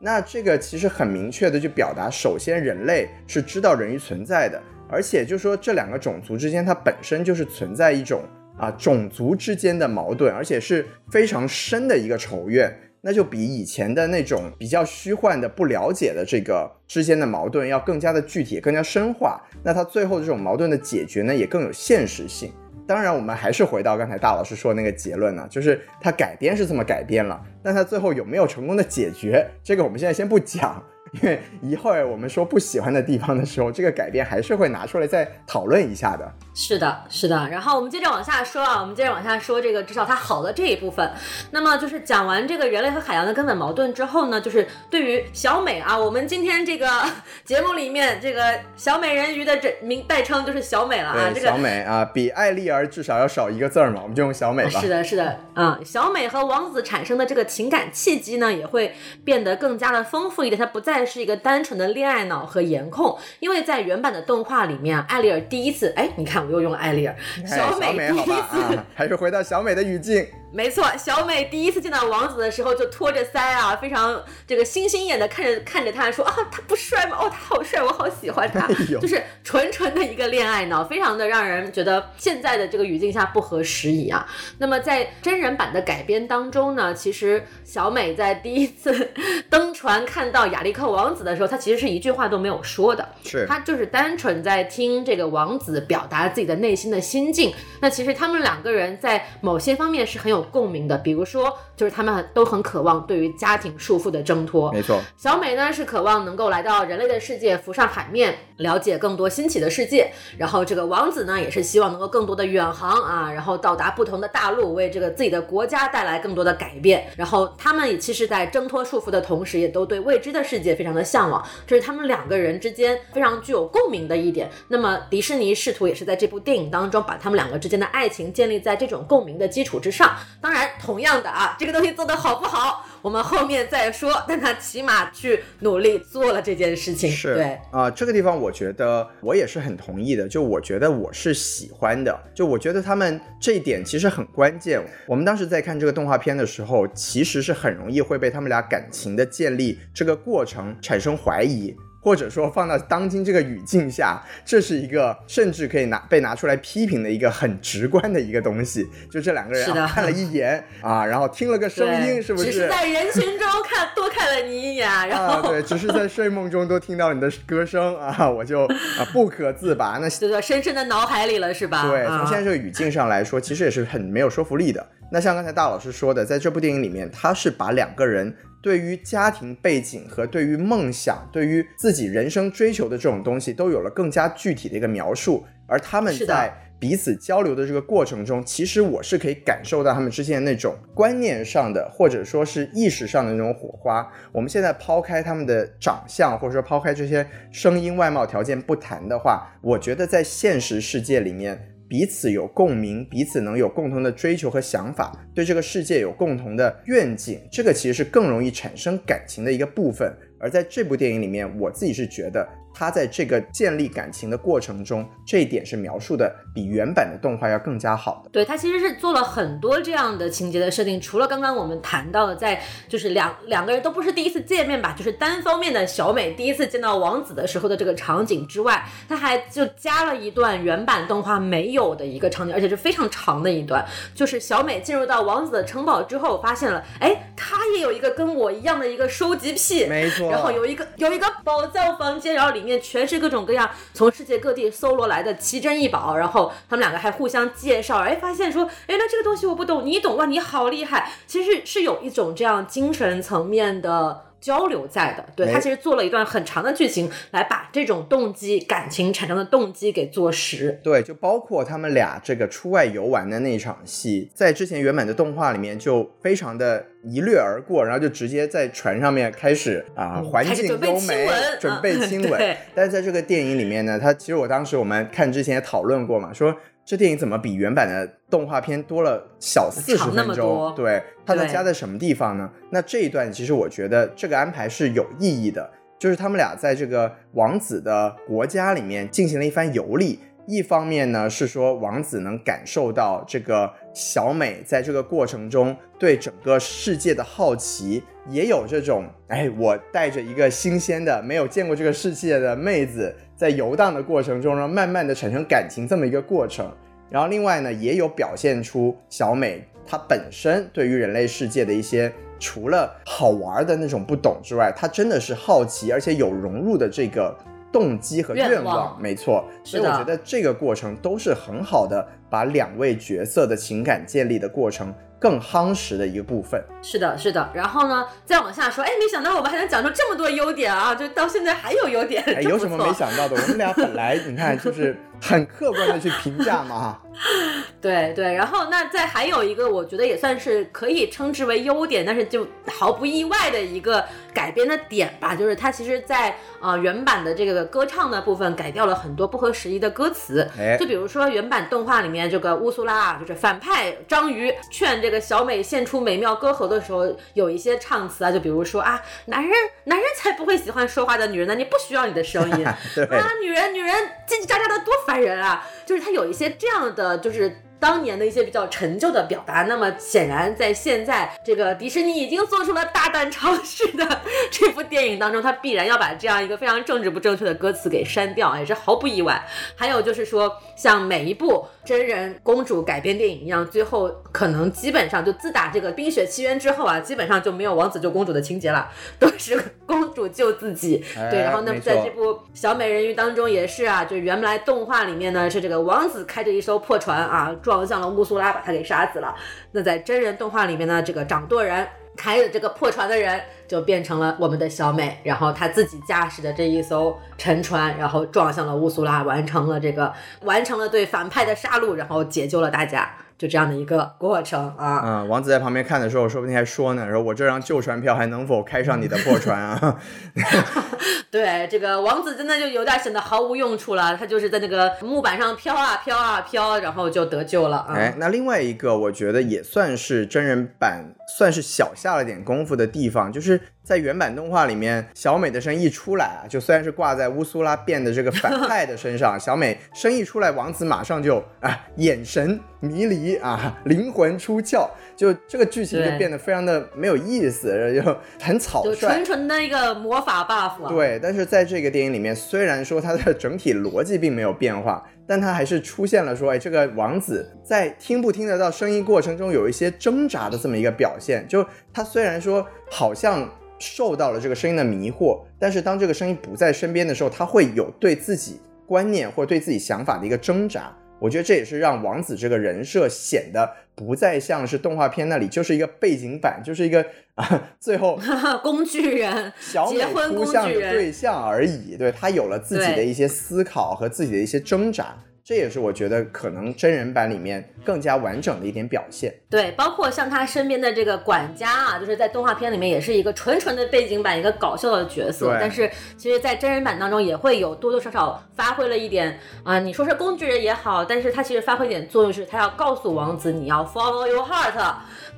那这个其实很明确的去表达，首先人类是知道人鱼存在的，而且就说这两个种族之间它本身就是存在一种啊种族之间的矛盾，而且是非常深的一个仇怨。那就比以前的那种比较虚幻的、不了解的这个之间的矛盾要更加的具体、更加深化。那它最后这种矛盾的解决呢，也更有现实性。当然，我们还是回到刚才大老师说那个结论呢，就是它改编是这么改编了，但它最后有没有成功的解决，这个我们现在先不讲，因为一会儿我们说不喜欢的地方的时候，这个改变还是会拿出来再讨论一下的。是的，是的。然后我们接着往下说啊，我们接着往下说这个至少它好的这一部分。那么就是讲完这个人类和海洋的根本矛盾之后呢，就是对于小美啊，我们今天这个 [LAUGHS] 节目里面这个小美人鱼的这名代称就是小美了啊，这个小美啊，比艾丽儿至少要少一个字儿嘛，我们就用小美吧。是的，是的，啊、小美和王子产生的这个情感契机呢，也会变得更加的丰富一点。它不再是一个单纯的恋爱脑和颜控，因为在原版的动画里面，艾丽尔第一次，哎，你看我又用了艾丽尔，哎小美第一美好吧次，啊，还是回到小美的语境。没错，小美第一次见到王子的时候就托着腮啊，非常这个星星眼的看着看着他说啊，他不帅吗？哦，他好帅，我好喜欢他，哎就是纯纯的一个恋爱脑，非常的让人觉得现在的这个语境下不合时宜啊。那么在真人版的改编当中呢，其实小美在第一次登船看到亚历克王子的时候，她其实是一句话都没有说的，是她就是单纯在听这个王子表达自己的内心的心境。那其实他们两个人在某些方面是很有共鸣的，比如说，就是他们都很渴望对于家庭束缚的挣脱。没错，小美呢是渴望能够来到人类的世界，浮上海面，了解更多新奇的世界。然后这个王子呢也是希望能够更多的远航啊，然后到达不同的大陆，为这个自己的国家带来更多的改变。然后他们也其实，在挣脱束缚的同时，也都对未知的世界非常的向往，这是他们两个人之间非常具有共鸣的一点。那么迪士尼试图也是在这部电影当中，把他们两个之间的爱情建立在这种共鸣的基础之上。当然，同样的啊，这个东西做得好不好，我们后面再说。但他起码去努力做了这件事情，是对。啊、这个地方我觉得我也是很同意的。就我觉得我是喜欢的，就我觉得他们这一点其实很关键。我们当时在看这个动画片的时候，其实是很容易会被他们俩感情的建立这个过程产生怀疑。或者说放到当今这个语境下，这是一个甚至可以拿被拿出来批评的一个很直观的一个东西。就这两个人、啊、[LAUGHS] 看了一眼啊，然后听了个声音，是不是？只是在人群中看多看了你一眼，然 [LAUGHS] 啊，后、对，只是在 [LAUGHS] 睡梦中都听到你的歌声啊，我就啊不可自拔。那就说深深的脑海里了，是吧？对，啊从现在这个语境上来说，其实也是很没有说服力的。那像刚才大老师说的，在这部电影里面，他是把两个人对于家庭背景和对于梦想、对于自己人生追求的这种东西，都有了更加具体的一个描述，而他们在。彼此交流的这个过程中，其实我是可以感受到他们之间那种观念上的，或者说是意识上的那种火花。我们现在抛开他们的长相，或者说抛开这些声音、外貌条件不谈的话，我觉得在现实世界里面，彼此有共鸣，彼此能有共同的追求和想法，对这个世界有共同的愿景，这个其实是更容易产生感情的一个部分。而在这部电影里面，我自己是觉得他在这个建立感情的过程中，这一点是描述的比原版的动画要更加好的。对他其实是做了很多这样的情节的设定，除了刚刚我们谈到的，在就是两两个人都不是第一次见面吧，就是单方面的小美第一次见到王子的时候的这个场景之外，他还就加了一段原版动画没有的一个场景，而且是非常长的一段，就是小美进入到王子的城堡之后，发现了，哎，他也有一个跟我一样的一个收集癖，没错然后有一个有一个宝藏房间，然后里里面全是各种各样从世界各地搜罗来的奇珍异宝，然后他们两个还互相介绍，哎，发现说，哎，那这个东西我不懂，你懂哇，你好厉害，其实是有一种这样精神层面的。交流在的，对他其实做了一段很长的剧情，来把这种动机、感情产生的动机给做实。对，就包括他们俩这个出外游玩的那场戏，在之前原本的动画里面就非常的一掠而过，然后就直接在船上面开始啊、嗯环境优美，准备亲 [LAUGHS] 吻。对但是在这个电影里面呢，他其实我当时我们看之前也讨论过嘛，说这电影怎么比原版的动画片多了小四十分钟？对，它在对加在什么地方呢？那这一段其实我觉得这个安排是有意义的，就是他们俩在这个王子的国家里面进行了一番游历。一方面呢是说王子能感受到这个小美在这个过程中对整个世界的好奇，也有这种哎，我带着一个新鲜的、没有见过这个世界的妹子，在游荡的过程中，呢慢慢的产生感情这么一个过程。然后另外呢，也有表现出小美她本身对于人类世界的一些除了好玩的那种不懂之外，她真的是好奇，而且有融入的这个动机和愿愿望没错。所以我觉得这个过程都是很好的，把两位角色的情感建立的过程更夯实的一个部分。是的，是的。然后呢，再往下说，哎，没想到我们还能讲出这么多优点啊！就到现在还有优点，哎，有什么没想到的？我们俩本来你看就是很客观的去评价嘛。[LAUGHS] 对对，然后那再还有一个，我觉得也算是可以称之为优点，但是就毫不意外的一个改编的点吧，就是它其实在呃原版的这个歌唱的部分改掉了很多不合时宜的歌词，哎就比如说原版动画里面这个乌苏拉啊，就是反派章鱼劝这个小美献出美妙歌喉的时候，有一些唱词啊，就比如说啊，男人男人才不会喜欢说话的女人呢，你不需要你的声音。[LAUGHS] 对，啊，女人女人叽叽喳喳的多烦人啊！就是他有一些这样的，就是。当年的一些比较陈旧的表达，那么显然在现在这个迪士尼已经做出了大胆尝试的这部电影当中，他必然要把这样一个非常政治不正确的歌词给删掉，也是毫不意外。还有就是说，像每一部真人公主改编电影一样，最后可能基本上就自打这个《冰雪奇缘》之后啊，基本上就没有王子救公主的情节了，都是公主救自己。[LAUGHS] 对，然后那么，在这部小美人鱼当中也是啊，就原来动画里面呢是这个王子开着一艘破船啊，撞向了乌苏拉，把他给杀死了。那在真人动画里面呢，这个掌舵人开着这个破船的人就变成了我们的小美，然后她自己驾驶的这一艘沉船，然后撞向了乌苏拉，完成了这个完成了对反派的杀戮，然后解救了大家，就这样的一个过程啊。嗯，王子在旁边看的时候，说不定还说呢，说我这张旧船票还能否开上你的破船啊？[LAUGHS] [LAUGHS] 对，这个王子真的就有点显得毫无用处了，他就是在那个木板上飘啊飘啊飘，然后就得救了啊。哎，那另外一个我觉得也算是真人版，算是小下了点功夫的地方，就是在原版动画里面，小美的声一出来啊，就虽然是挂在乌苏拉变的这个反派的身上，[LAUGHS] 小美声一出来，王子马上就啊眼神迷离啊，灵魂出窍，就这个剧情就变得非常的没有意思，就很草率就纯。纯的一个魔法 buff 啊。对，但是在这个电影里面，虽然说它的整体逻辑并没有变化，但它还是出现了说，哎，这个王子在听不听得到声音过程中有一些挣扎的这么一个表现。就他虽然说好像受到了这个声音的迷惑，但是当这个声音不在身边的时候，他会有对自己观念或者对自己想法的一个挣扎。我觉得这也是让王子这个人设显得不再像是动画片那里就是一个背景板，就是一个啊，最后 [LAUGHS] 工具人，小美结婚扑工具人。向着对象而已，对他有了自己的一些思考和自己的一些挣扎。这也是我觉得可能真人版里面更加完整的一点表现。对，包括像他身边的这个管家啊，就是在动画片里面也是一个纯纯的背景板，一个搞笑的角色。但是其实，在真人版当中也会有多多少少发挥了一点啊、你说是工具人也好，但是他其实发挥一点作用，是他要告诉王子你要 follow your heart，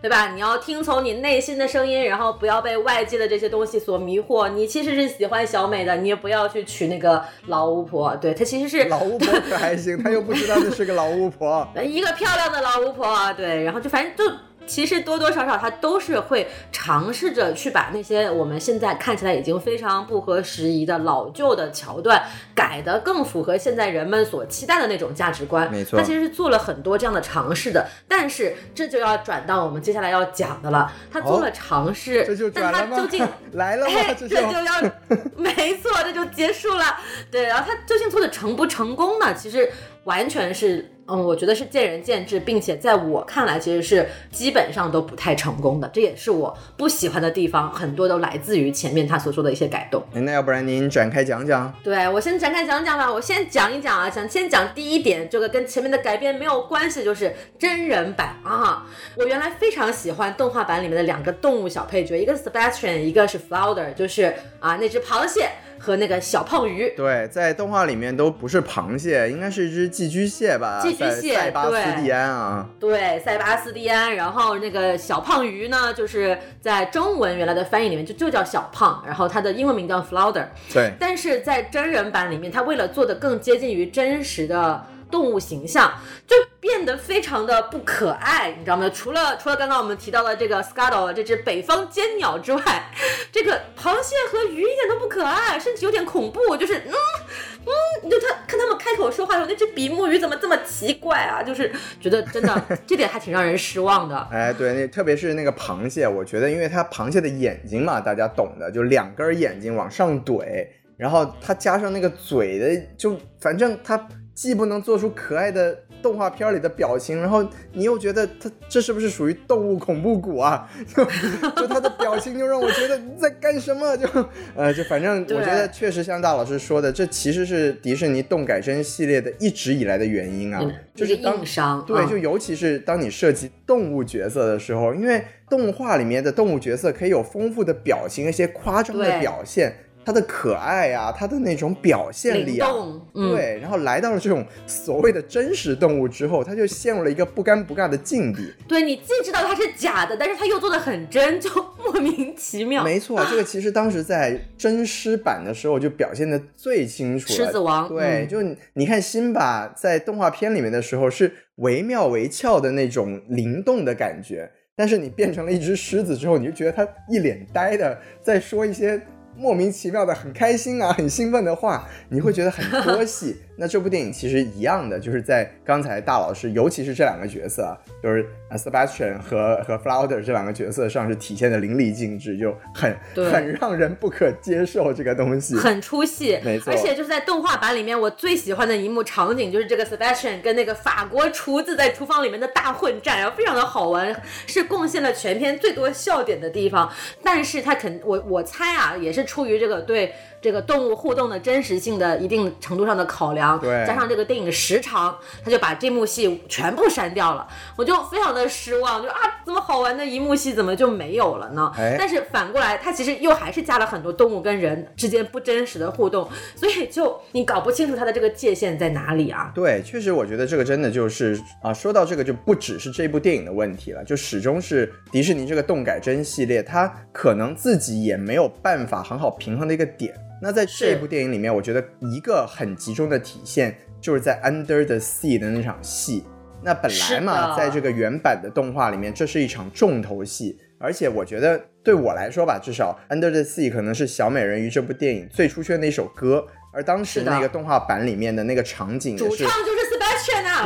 对吧？你要听从你内心的声音，然后不要被外界的这些东西所迷惑。你其实是喜欢小美的，你也不要去娶那个老巫婆。对她其实是老巫婆可还行，她又不知道这是个老巫婆。[LAUGHS] 一个漂亮的老巫婆，啊对，然后就反正就。其实多多少少，他都是会尝试着去把那些我们现在看起来已经非常不合时宜的老旧的桥段改得更符合现在人们所期待的那种价值观。没错他其实是做了很多这样的尝试的。但是这就要转到我们接下来要讲的了，他做了尝试，哦这就但转了吗他究竟 [LAUGHS] 来了吗这就要，[LAUGHS] 没错，这就结束了。对，然后他究竟做的成不成功呢？其实完全是，嗯，我觉得是见仁见智，并且在我看来，其实是基本上都不太成功的。这也是我不喜欢的地方，很多都来自于前面他所说的一些改动。那要不然您展开讲讲？对我先展开讲讲吧，我先讲一讲啊，想先讲第一点，这个跟前面的改编没有关系，就是真人版啊。我原来非常喜欢动画版里面的两个动物小配角，一个是 Sebastian，一个是 Flounder，就是啊那只螃蟹和那个小胖鱼。对，在动画里面都不是螃蟹，应该是一只寄居蟹吧？寄居蟹塞塞巴斯蒂安啊。对，塞巴斯蒂安，然后那个小胖鱼呢，就是在中文原来的翻译里面就就叫小胖，然后它的英文名叫 Flounder。对，但是在真人版里面，它为了做的更接近于真实的动物形象，就变得非常的不可爱，你知道吗？除了除了刚刚我们提到的这个 Scuttle 这只北方尖鸟之外，这个螃蟹和鱼一点都不可爱，甚至有点恐怖，就是嗯嗯，就他看他们开口说话的时候，那只比目鱼怎么这么奇怪啊？就是觉得真的 [LAUGHS] 这点还挺让人失望的。哎，对，那特别是那个螃蟹，我觉得因为它螃蟹的眼睛嘛，大家懂的，就两根眼睛往上怼，然后它加上那个嘴的，就反正它既不能做出可爱的动画片里的表情，然后你又觉得它这是不是属于动物恐怖谷啊？就 [LAUGHS] 就它的表情就让我觉得你在干什么？就 [LAUGHS] 呃，就反正我觉得确实像大老师说的，这其实是迪士尼动改真系列的一直以来的原因啊，嗯就是硬伤对，嗯就尤其是当你涉及动物角色的时候，因为动画里面的动物角色可以有丰富的表情，一些夸张的表现，它的可爱啊，它的那种表现力啊。嗯，对，然后来到了这种所谓的真实动物之后，它就陷入了一个不尴不尬的境地。对你既知道它是假的，但是它又做的很真，就 [LAUGHS] 莫名其妙。没错，这个其实当时在真狮版的时候就表现的最清楚了。狮子王对，嗯就你你看辛巴在动画片里面的时候是惟妙惟肖的那种灵动的感觉，但是你变成了一只狮子之后，你就觉得他一脸呆的在说一些。莫名其妙的很开心啊，很兴奋的话，你会觉得很拖戏。那这部电影其实一样的，就是在刚才大老师，尤其是这两个角色啊，就是呃 Sebastian 和和 Flounder 这两个角色上是体现的淋漓尽致，就很很让人不可接受这个东西。很出戏，没错而且就是在动画版里面，我最喜欢的一幕场景就是这个 Sebastian 跟那个法国厨子在厨房里面的大混战，然后非常的好玩，是贡献了全片最多笑点的地方。但是他肯我我猜啊，也是出于这个对这个动物互动的真实性的一定程度上的考量，对加上这个电影的时长，他就把这幕戏全部删掉了，我就非常的失望，就啊，这么好玩的一幕戏怎么就没有了呢？哎但是反过来，它其实又还是加了很多动物跟人之间不真实的互动，所以就你搞不清楚它的这个界限在哪里啊。对，确实，我觉得这个真的就是啊，说到这个就不只是这部电影的问题了，就始终是迪士尼这个动改真系列，它可能自己也没有办法很好平衡的一个点。那在这是部电影里面，我觉得一个很集中的体现就是在 Under the Sea 的那场戏。那本来嘛，在这个原版的动画里面，这是一场重头戏，而且我觉得对我来说吧，至少《Under the Sea》可能是小美人鱼这部电影最出圈的一首歌，而当时那个动画版里面的那个场景也主唱就是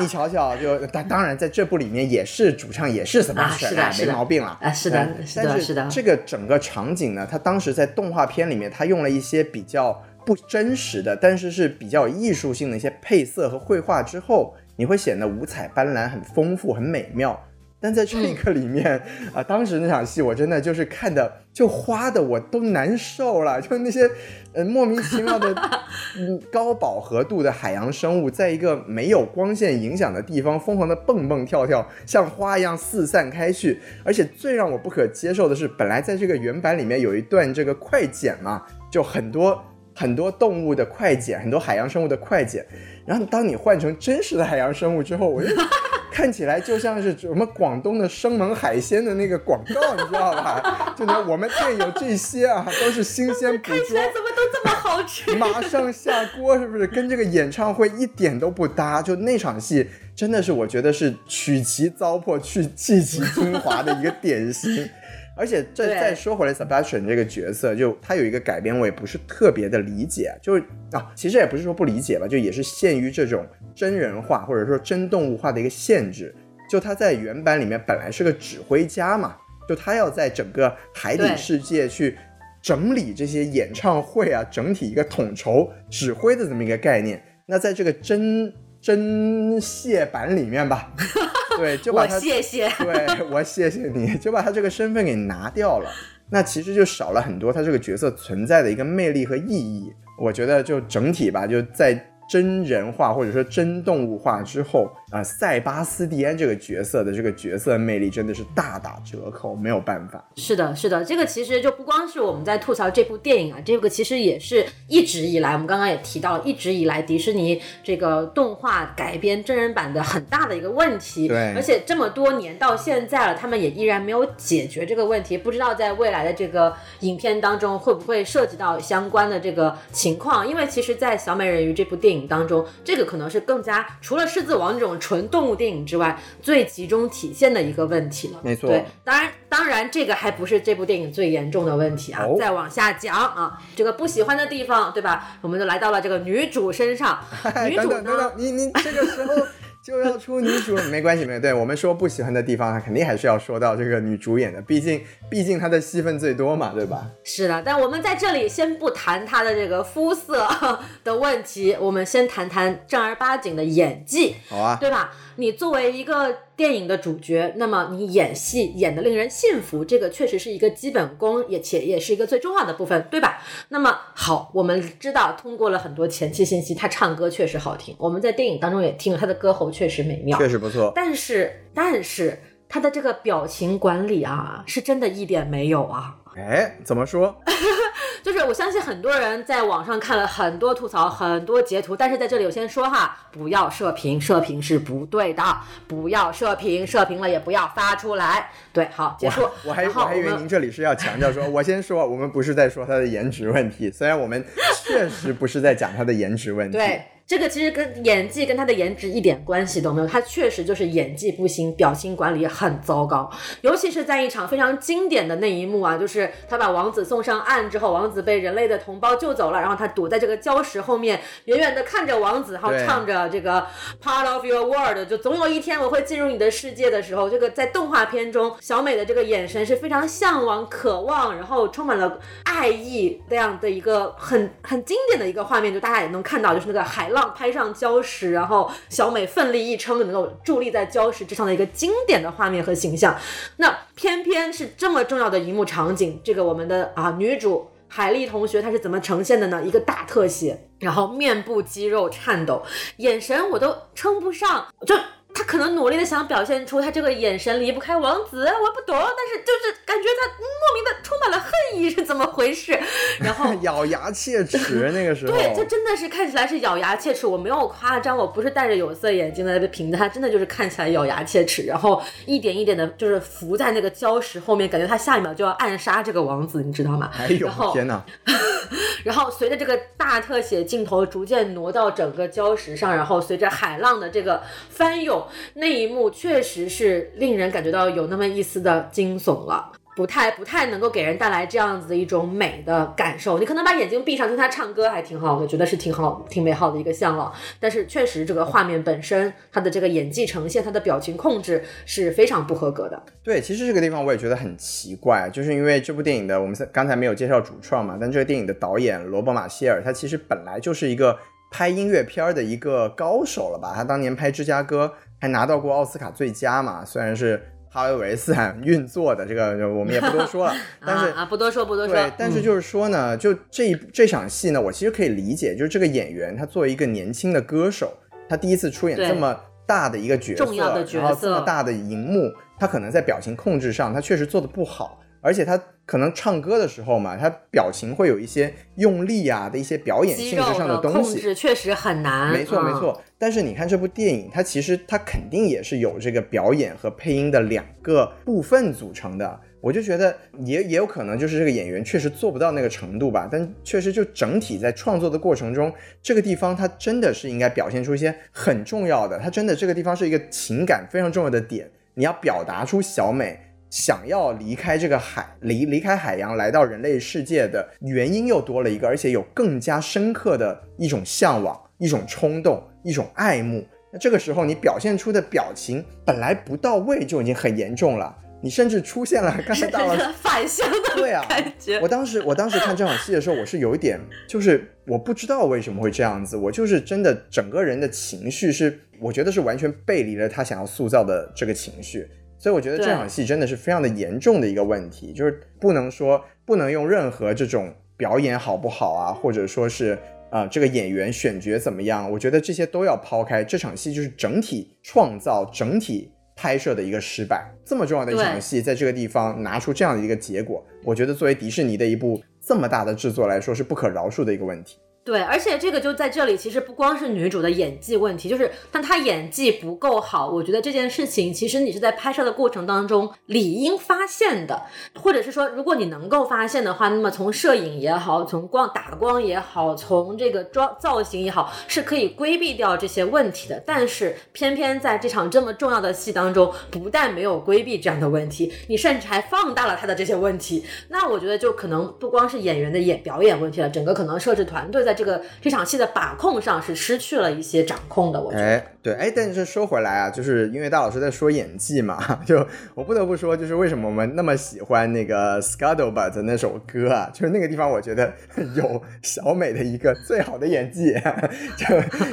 你啊，瞧瞧，就当当然在这部里面也是主唱也是 Sebastian，、哎是的没毛病了。啊是的哎是的但是的这个整个场景呢，它当时在动画片里面，它用了一些比较不真实的，但是是比较有艺术性的一些配色和绘画之后，你会显得五彩斑斓、很丰富、很美妙。但在这个里面啊，当时那场戏我真的就是看的就花的我都难受了，就那些呃莫名其妙的 [LAUGHS] 嗯高饱和度的海洋生物，在一个没有光线影响的地方疯狂的蹦蹦跳跳，像花一样四散开去。而且最让我不可接受的是，本来在这个原版里面有一段这个快剪嘛，就很多很多动物的快剪，很多海洋生物的快剪。然后当你换成真实的海洋生物之后，我就。看起来就像是什么广东的生猛海鲜的那个广告，你知道吧？[LAUGHS] 就那我们店有这些啊，都是新鲜捕捉，看起来怎么都这么好吃？马上下锅是不是？跟这个演唱会一点都不搭。就那场戏真的是我觉得是取其糟粕去弃其精华的一个典型。而且这再说回来，Sebastian 这个角色，就他有一个改编，我也不是特别的理解。就是啊，其实也不是说不理解吧，就也是限于这种真人化或者说真动物化的一个限制。就他在原版里面本来是个指挥家嘛，就他要在整个海底世界去整理这些演唱会啊，整体一个统筹指挥的这么一个概念。那在这个真真蟹版里面吧。[LAUGHS] 对，就把他谢谢，对我谢谢你，就把他这个身份给拿掉了，那其实就少了很多他这个角色存在的一个魅力和意义。我觉得就整体吧，就在。真人化或者说真动物化之后啊，塞巴斯蒂安这个角色的这个角色魅力真的是大打折扣，没有办法。是的，是的，这个其实就不光是我们在吐槽这部电影啊，这个其实也是一直以来我们刚刚也提到，一直以来迪士尼这个动画改编真人版的很大的一个问题。对，而且这么多年到现在了，他们也依然没有解决这个问题，不知道在未来的这个影片当中会不会涉及到相关的这个情况。因为其实，在小美人鱼这部电影。当中，这个可能是更加除了狮子王这种纯动物电影之外，最集中体现的一个问题了。没错，对，当然，当然，这个还不是这部电影最严重的问题啊。再往下讲啊，这个不喜欢的地方，对吧？我们就来到了这个女主身上。[LAUGHS] 女主呢？你你这个时候。就要出女主，没关系，没有。对我们说不喜欢的地方，肯定还是要说到这个女主演的，毕竟毕竟她的戏份最多嘛，对吧？是的，但我们在这里先不谈她的这个肤色 [LAUGHS] 的问题，我们先谈谈正儿八经的演技，好啊，对吧？你作为一个电影的主角，那么你演戏演的令人信服，这个确实是一个基本功，也且也是一个最重要的部分，对吧？那么好，我们知道通过了很多前期信息，他唱歌确实好听，我们在电影当中也听了他的歌喉确实美妙，确实不错。但是，但是他的这个表情管理啊，是真的一点没有啊。哎，怎么说？[LAUGHS] 就是我相信很多人在网上看了很多吐槽，很多截图，但是在这里我先说哈，不要射频，射频是不对的，不要射频，射频了也不要发出来。对，好，结束。我还我还以为您这里是要强调说，[LAUGHS] 我先说，我们不是在说他的颜值问题，虽然我们确实不是在讲他的颜值问题。对。这个其实跟演技跟他的颜值一点关系都没有，他确实就是演技不行，表情管理很糟糕。尤其是在一场非常经典的那一幕啊，就是他把王子送上岸之后，王子被人类的同胞救走了，然后他躲在这个礁石后面，远远的看着王子，然后唱着这个 Part of Your World，就总有一天我会进入你的世界的时候，这个在动画片中，小美的这个眼神是非常向往、渴望，然后充满了爱意这样的一个很很经典的一个画面，就大家也能看到，就是那个海浪。拍上礁石，然后小美奋力一撑，能够伫立在礁石之上的一个经典的画面和形象。那偏偏是这么重要的一幕场景，这个我们的啊女主海丽同学她是怎么呈现的呢？一个大特写，然后面部肌肉颤抖，眼神我都撑不上，就。他可能努力的想表现出他这个眼神离不开王子，我不懂，但是就是感觉他莫名的充满了恨意，是怎么回事？[LAUGHS] 然后 [LAUGHS] 咬牙切齿 [LAUGHS] 那个时候，对，他真的是看起来是咬牙切齿，我没有夸张，我不是戴着有色眼镜在评他，真的就是看起来咬牙切齿，然后一点一点的，就是浮在那个礁石后面，感觉他下一秒就要暗杀这个王子，你知道吗？哎呦，天哪！然后随着这个大特写镜头逐渐挪到整个礁石上，然后随着海浪的这个翻涌，那一幕确实是令人感觉到有那么一丝的惊悚了。不太不太能够给人带来这样子的一种美的感受。你可能把眼睛闭上听他唱歌还挺好的，觉得是挺好、挺美好的一个向往。但是确实这个画面本身，他的这个演技呈现，他的表情控制是非常不合格的。对，其实这个地方我也觉得很奇怪，就是因为这部电影的我们刚才没有介绍主创嘛，但这个电影的导演罗伯马歇尔，他其实本来就是一个拍音乐片儿的一个高手了吧？他当年拍芝加哥还拿到过奥斯卡最佳嘛，虽然是。哈维维斯坦运作的，这个我们也不多说了。[LAUGHS] 但是啊，不多说，不多说。对，但是就是说呢，就这一这场戏呢，我其实可以理解，就是这个演员他作为一个年轻的歌手，他第一次出演这么大的一个角色，然后这么大的荧幕，他可能在表情控制上，他确实做的不好。而且他可能唱歌的时候嘛，他表情会有一些用力啊的一些表演性质上的东西，控制确实很难。没错没错，但是你看这部电影，它其实它肯定也是有这个表演和配音的两个部分组成的。我就觉得也也有可能就是这个演员确实做不到那个程度吧，但确实就整体在创作的过程中，这个地方它真的是应该表现出一些很重要的，它真的这个地方是一个情感非常重要的点，你要表达出小美。想要离开这个海，离离开海洋，来到人类世界的原因又多了一个，而且有更加深刻的一种向往、一种冲动、一种爱慕。那这个时候你表现出的表情本来不到位就已经很严重了，[LAUGHS] 你甚至出现了刚才大了反向的对啊感觉。我当时我当时看这场戏的时候，我是有一点，就是我不知道为什么会这样子，我就是真的整个人的情绪是，我觉得是完全背离了他想要塑造的这个情绪。所以我觉得这场戏真的是非常的严重的一个问题，就是不能说不能用任何这种表演好不好啊，或者说是啊这个演员选角怎么样，我觉得这些都要抛开。这场戏就是整体创造、整体拍摄的一个失败。这么重要的一场戏，在这个地方拿出这样的一个结果，我觉得作为迪士尼的一部这么大的制作来说，是不可饶恕的一个问题。对，而且这个就在这里，其实不光是女主的演技问题，就是但她演技不够好。我觉得这件事情，其实你是在拍摄的过程当中理应发现的，或者是说，如果你能够发现的话，那么从摄影也好，从光打光也好，从这个妆造型也好，是可以规避掉这些问题的。但是偏偏在这场这么重要的戏当中，不但没有规避这样的问题，你甚至还放大了他的这些问题。那我觉得就可能不光是演员的演表演问题了，整个可能摄制团队在。这个这场戏的把控上是失去了一些掌控的，我觉得。哎，对，哎，但是说回来啊，就是因为大老师在说演技嘛，[LAUGHS] 就我不得不说，就是为什么我们那么喜欢那个 Scuttlebutt 那首歌啊，就是那个地方我觉得有小美的一个最好的演技，[LAUGHS] 就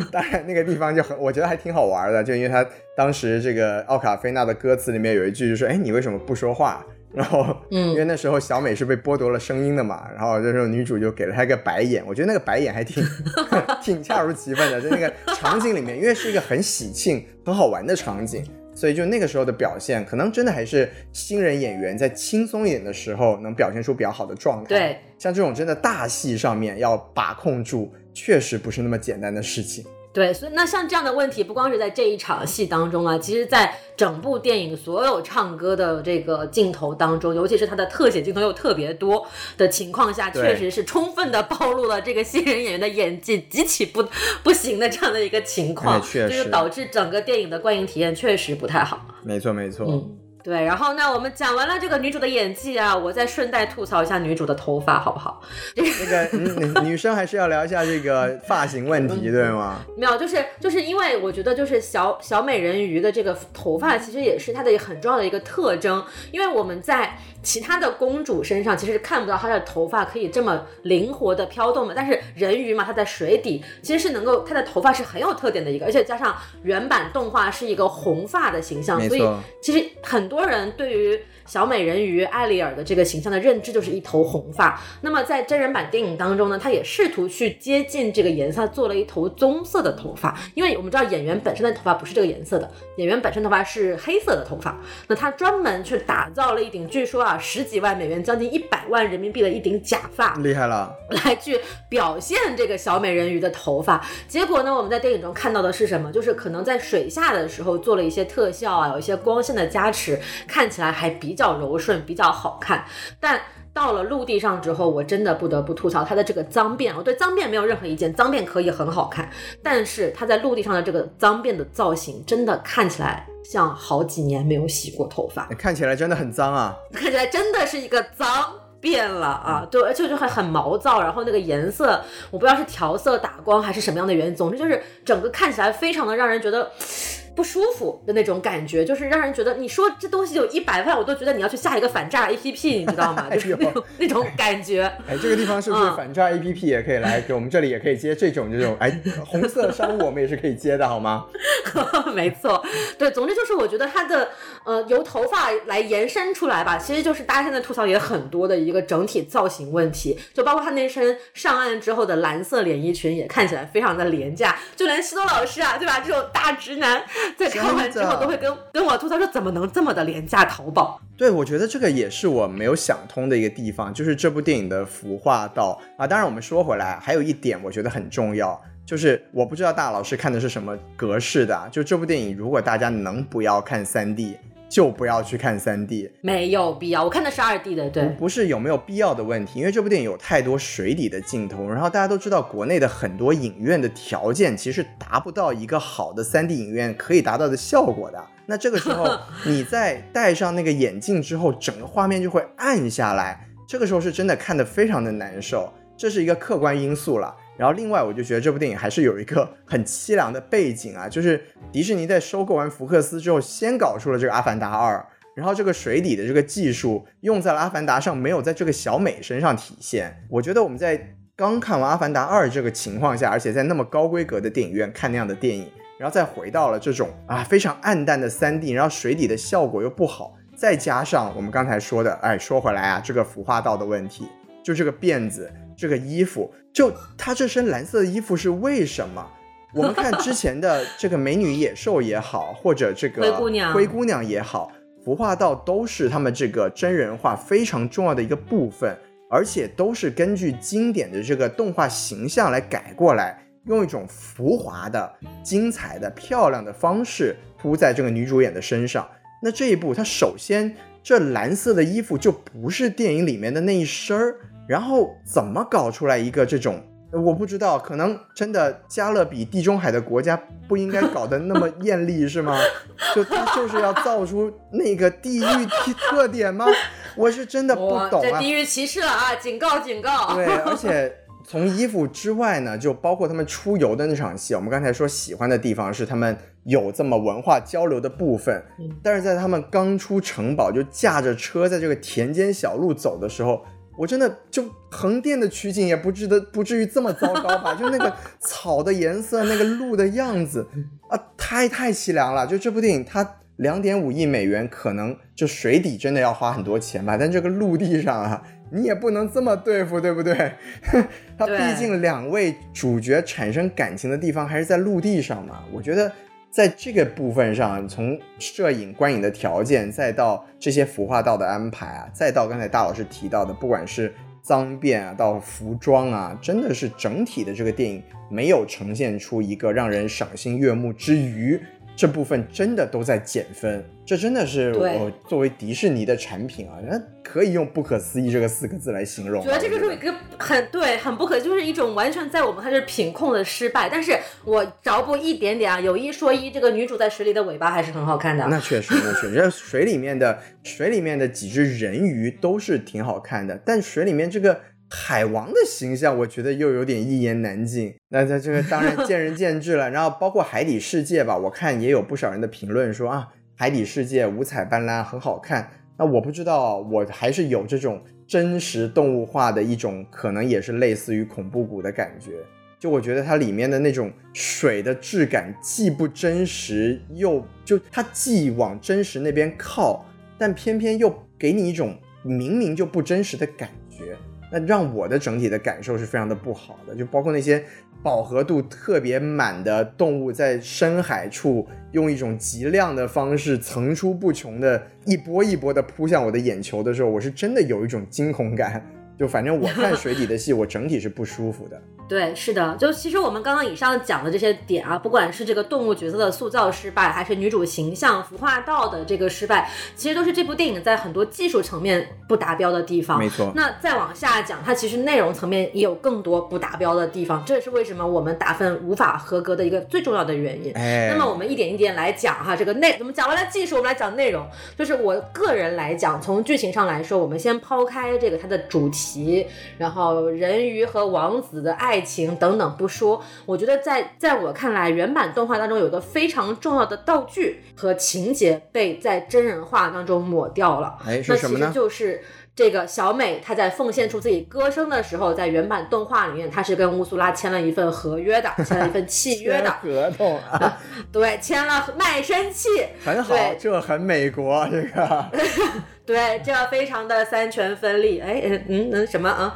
当然那个地方就很，我觉得还挺好玩的，就因为他当时这个奥卡菲娜的歌词里面有一句就说，哎，你为什么不说话？然后，嗯，因为那时候小美是被剥夺了声音的嘛，然后这时候女主就给了她一个白眼，我觉得那个白眼还挺 [LAUGHS] [LAUGHS] 挺恰如其分的，在那个场景里面，因为是一个很喜庆、很好玩的场景，所以就那个时候的表现，可能真的还是新人演员在轻松一点的时候能表现出比较好的状态。对，像这种真的大戏上面要把控住，确实不是那么简单的事情。对，所以那像这样的问题，不光是在这一场戏当中啊，其实在整部电影所有唱歌的这个镜头当中，尤其是它的特写镜头又特别多的情况下，确实是充分的暴露了这个新人演员的演技极其不不行的这样的一个情况，就是导致整个电影的观影体验确实不太好。没错，没错。嗯。对，然后那我们讲完了这个女主的演技啊，我再顺带吐槽一下女主的头发，好不好？[LAUGHS] 那个女女生还是要聊一下这个发型问题，对吗？[LAUGHS] 没有，就是就是因为我觉得就是小小美人鱼的这个头发其实也是它的很重要的一个特征，因为我们在。其他的公主身上其实是看不到她的头发可以这么灵活的飘动嘛，但是人鱼嘛，她在水底其实是能够，她的头发是很有特点的一个，而且加上原版动画是一个红发的形象，所以其实很多人对于。小美人鱼艾丽尔的这个形象的认知就是一头红发。那么在真人版电影当中呢，他也试图去接近这个颜色，做了一头棕色的头发。因为我们知道演员本身的头发不是这个颜色的，演员本身头发是黑色的头发。那他专门去打造了一顶，据说啊十几万美元，将近一百万人民币的一顶假发，厉害了，来去表现这个小美人鱼的头发。结果呢，我们在电影中看到的是什么？就是可能在水下的时候做了一些特效啊，有一些光线的加持，看起来还比。比较柔顺，比较好看，但到了陆地上之后，我真的不得不吐槽它的这个脏辫。我对脏辫没有任何意见，脏辫可以很好看，但是它在陆地上的这个脏辫的造型，真的看起来像好几年没有洗过头发，看起来真的很脏啊！看起来真的是一个脏辫了啊！对，而且就很很毛躁，然后那个颜色，我不知道是调色打光还是什么样的原因，总之就是整个看起来非常的让人觉得。不舒服的那种感觉，就是让人觉得你说这东西有一百万，我都觉得你要去下一个反诈 [LAUGHS] APP，你知道吗？[LAUGHS] 就是那种那种感觉。哎，这个地方是不是反诈 APP 也可以来给我们这里也可以接这种这种哎 [LAUGHS] 红色商务，我们也是可以接的好吗？没错，对，总之就是我觉得它的呃由头发来延伸出来吧，其实就是大家现在吐槽也很多的一个整体造型问题，就包括他那身上岸之后的蓝色连衣裙也看起来非常的廉价，就连西多老师啊，对吧？这种大直男 [LAUGHS] 在看完之后都会跟跟我吐槽说，怎么能这么的廉价？淘宝？对，我觉得这个也是我没有想通的一个地方，就是这部电影的服化道啊。当然，我们说回来，还有一点我觉得很重要。就是我不知道大老师看的是什么格式的，就这部电影，如果大家能不要看三 D，就不要去看三 D，没有必要。我看的是二 D 的，对，不是有没有必要的问题，因为这部电影有太多水底的镜头，然后大家都知道国内的很多影院的条件其实达不到一个好的三 D 影院可以达到的效果的。那这个时候 [LAUGHS] 你在戴上那个眼镜之后，整个画面就会暗下来，这个时候是真的看得非常的难受，这是一个客观因素了。然后另外，我就觉得这部电影还是有一个很凄凉的背景啊，就是迪士尼在收购完福克斯之后，先搞出了这个《阿凡达二》，然后这个水底的这个技术用在了《阿凡达》上，没有在这个小美身上体现。我觉得我们在刚看完《阿凡达二》这个情况下，而且在那么高规格的电影院看那样的电影，然后再回到了这种啊非常暗淡的三 D，然后水底的效果又不好，再加上我们刚才说的，哎，说回来啊，这个服化道的问题，就这个辫子。这个衣服，就他这身蓝色的衣服是为什么？[LAUGHS] 我们看之前的这个美女野兽也好，或者这个灰姑娘灰姑娘也好，服化道都是他们这个真人化非常重要的一个部分，而且都是根据经典的这个动画形象来改过来，用一种浮华的、精彩的、漂亮的方式铺在这个女主演的身上。那这一部，它首先这蓝色的衣服就不是电影里面的那一身儿。然后怎么搞出来一个这种？我不知道，可能真的加勒比地中海的国家不应该搞得那么 [LAUGHS] 艳丽是吗？就他就是要造出那个地域 [LAUGHS] 特特点吗？我是真的不懂啊！这地域歧视了啊！警告警告！对，而且 [LAUGHS] 从衣服之外呢，就包括他们出游的那场戏，我们刚才说喜欢的地方是他们有这么文化交流的部分，但是在他们刚出城堡就驾着车在这个田间小路走的时候。我真的就横店的取景也不值得不至于这么糟糕吧？就那个草的颜色，那个路的样子啊，太太凄凉了。就这部电影，它两点五亿美元，可能就水底真的要花很多钱吧？但这个陆地上啊，你也不能这么对付，对不对？[LAUGHS] 它毕竟两位主角产生感情的地方还是在陆地上嘛。我觉得。在这个部分上，从摄影、观影的条件，再到这些服化道的安排啊，再到刚才大老师提到的，不管是脏辫啊，到服装啊，真的是整体的这个电影没有呈现出一个让人赏心悦目之余。这部分真的都在减分，这真的是我作为迪士尼的产品啊，那可以用不可思议这个四个字来形容。觉得这个是一个很对，很不可，就是一种完全在我们看是品控的失败。但是我着补一点点啊，有一说一，这个女主在水里的尾巴还是很好看的。那确实，那确实，水里面的水里面的几只人鱼都是挺好看的，但水里面这个。海王的形象，我觉得又有点一言难尽。那在这个当然 [LAUGHS] 见仁见智了。然后包括海底世界吧，我看也有不少人的评论说啊，海底世界五彩斑斓，很好看。那我不知道，我还是有这种真实动物化的一种，可能也是类似于恐怖谷的感觉。就我觉得它里面的那种水的质感，既不真实，又就它既往真实那边靠，但偏偏又给你一种明明就不真实的感觉。那让我的整体的感受是非常的不好的，就包括那些饱和度特别满的动物在深海处，用一种极亮的方式层出不穷的一波一波的扑向我的眼球的时候，我是真的有一种惊恐感。就反正我看水底的戏，我整体是不舒服的。对，是的，就其实我们刚刚以上讲的这些点啊，不管是这个动物角色的塑造失败，还是女主形象服化道的这个失败，其实都是这部电影在很多技术层面不达标的地方。没错。那再往下讲，它其实内容层面也有更多不达标的地方，这也是为什么我们打分无法合格的一个最重要的原因。哎。那么我们一点一点来讲哈，这个内我们讲完了技术，我们来讲内容。就是我个人来讲，从剧情上来说，我们先抛开这个它的主题，然后人鱼和王子的爱。爱情等等不说，我觉得在在我看来，原版动画当中有个非常重要的道具和情节被在真人化当中抹掉了。哎，那其实是什么呢？就是这个小美，她在奉献出自己歌声的时候，在原版动画里面，她是跟乌苏拉签了一份合约的，签了一份契约的，合同啊，[LAUGHS] 对，签了卖身契，很好，这很美国这个，[LAUGHS] 对，这样非常的三权分立。哎，嗯嗯嗯，什么啊？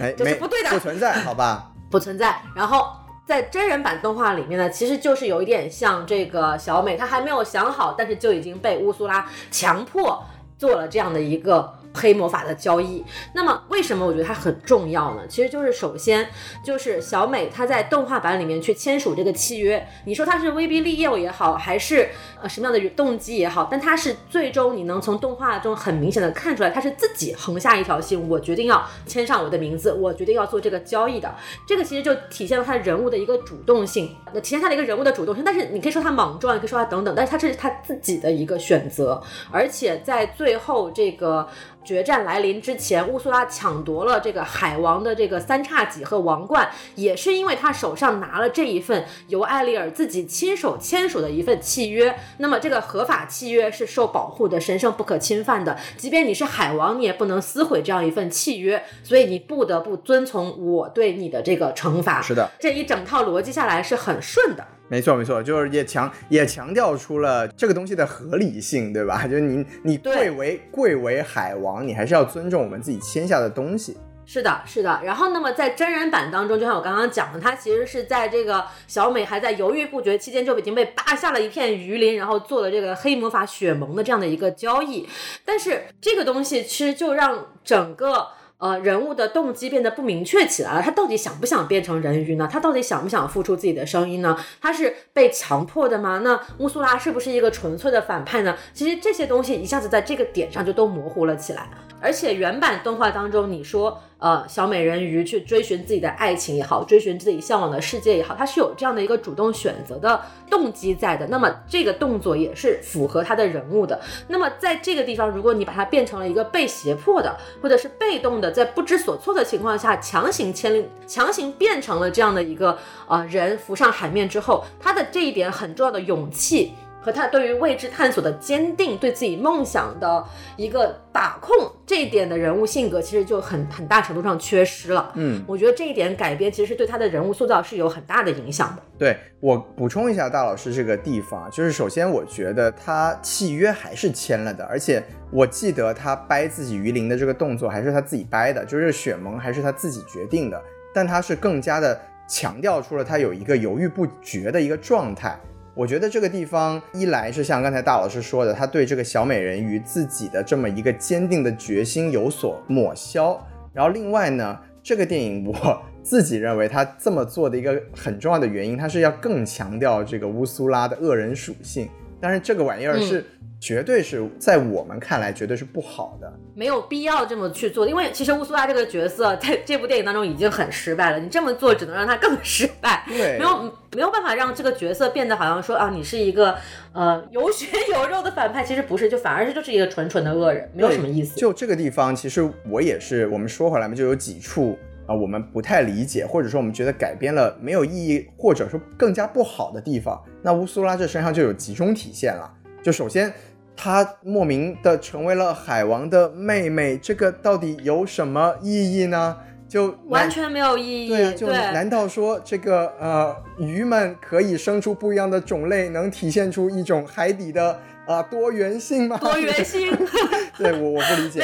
哎，[LAUGHS] 这是不对的不存在，好吧？不存在。然后在真人版动画里面呢，其实就是有一点像这个小美，她还没有想好，但是就已经被乌苏拉强迫做了这样的一个。黑魔法的交易，那么为什么我觉得它很重要呢？其实就是首先就是小美她在动画版里面去签署这个契约，你说她是威逼利诱也好，还是呃什么样的动机也好，但她是最终你能从动画中很明显的看出来，她是自己横下一条心，我决定要签上我的名字，我决定要做这个交易的。这个其实就体现了她人物的一个主动性，那体现她的一个人物的主动性。但是你可以说她莽撞，你可以说她等等，但是她这是她自己的一个选择，而且在最后这个。决战来临之前，乌苏拉抢夺了这个海王的这个三叉戟和王冠，也是因为他手上拿了这一份由艾丽尔自己亲手签署的一份契约。那么这个合法契约是受保护的、神圣不可侵犯的，即便你是海王，你也不能撕毁这样一份契约。所以你不得不遵从我对你的这个惩罚。是的，这一整套逻辑下来是很顺的。没错，没错，就是也强也强调出了这个东西的合理性，对吧？[LAUGHS] 就是你你贵为贵为海王，你还是要尊重我们自己签下的东西。是的，是的。然后，那么在真人版当中，就像我刚刚讲的，他其实是在这个小美还在犹豫不决期间，就已经被扒下了一片鱼鳞，然后做了这个黑魔法雪盟的这样的一个交易。但是这个东西其实就让整个。呃，人物的动机变得不明确起来了。他到底想不想变成人鱼呢？他到底想不想付出自己的声音呢？他是被强迫的吗？那乌苏拉是不是一个纯粹的反派呢？其实这些东西一下子在这个点上就都模糊了起来。而且原版动画当中，你说呃小美人鱼去追寻自己的爱情也好，追寻自己向往的世界也好，它是有这样的一个主动选择的动机在的。那么这个动作也是符合他的人物的。那么在这个地方，如果你把它变成了一个被胁迫的，或者是被动的，在不知所措的情况下强行牵强行变成了这样的一个呃人浮上海面之后，他的这一点很重要的勇气。和他对于未知探索的坚定，对自己梦想的一个把控，这一点的人物性格其实就很很大程度上缺失了。嗯，我觉得这一点改编其实是对他的人物塑造是有很大的影响的。对我补充一下，大老师这个地方，就是首先我觉得他契约还是签了的，而且我记得他掰自己鱼鳞的这个动作还是他自己掰的，就是雪盟还是他自己决定的，但他是更加的强调出了他有一个犹豫不决的一个状态。我觉得这个地方一来是像刚才大老师说的，他对这个小美人鱼自己的这么一个坚定的决心有所抹消，然后另外呢，这个电影我自己认为他这么做的一个很重要的原因，他是要更强调这个乌苏拉的恶人属性，但是这个玩意儿是。绝对是在我们看来绝对是不好的，没有必要这么去做，因为其实乌苏拉这个角色在这部电影当中已经很失败了，你这么做只能让他更失败，对，没有没有办法让这个角色变得好像说啊，你是一个呃有血有肉的反派，其实不是，就反而是就是一个纯纯的恶人，没有什么意思。就这个地方，其实我也是，我们说回来嘛，就有几处啊，我们不太理解，或者说我们觉得改编了没有意义，或者说更加不好的地方，那乌苏拉这身上就有集中体现了。就首先。她莫名的成为了海王的妹妹，这个到底有什么意义呢？就完全没有意义。对，就难道说这个呃鱼们可以生出不一样的种类，能体现出一种海底的啊多元性吗？多元性？[LAUGHS] 对我我不理解。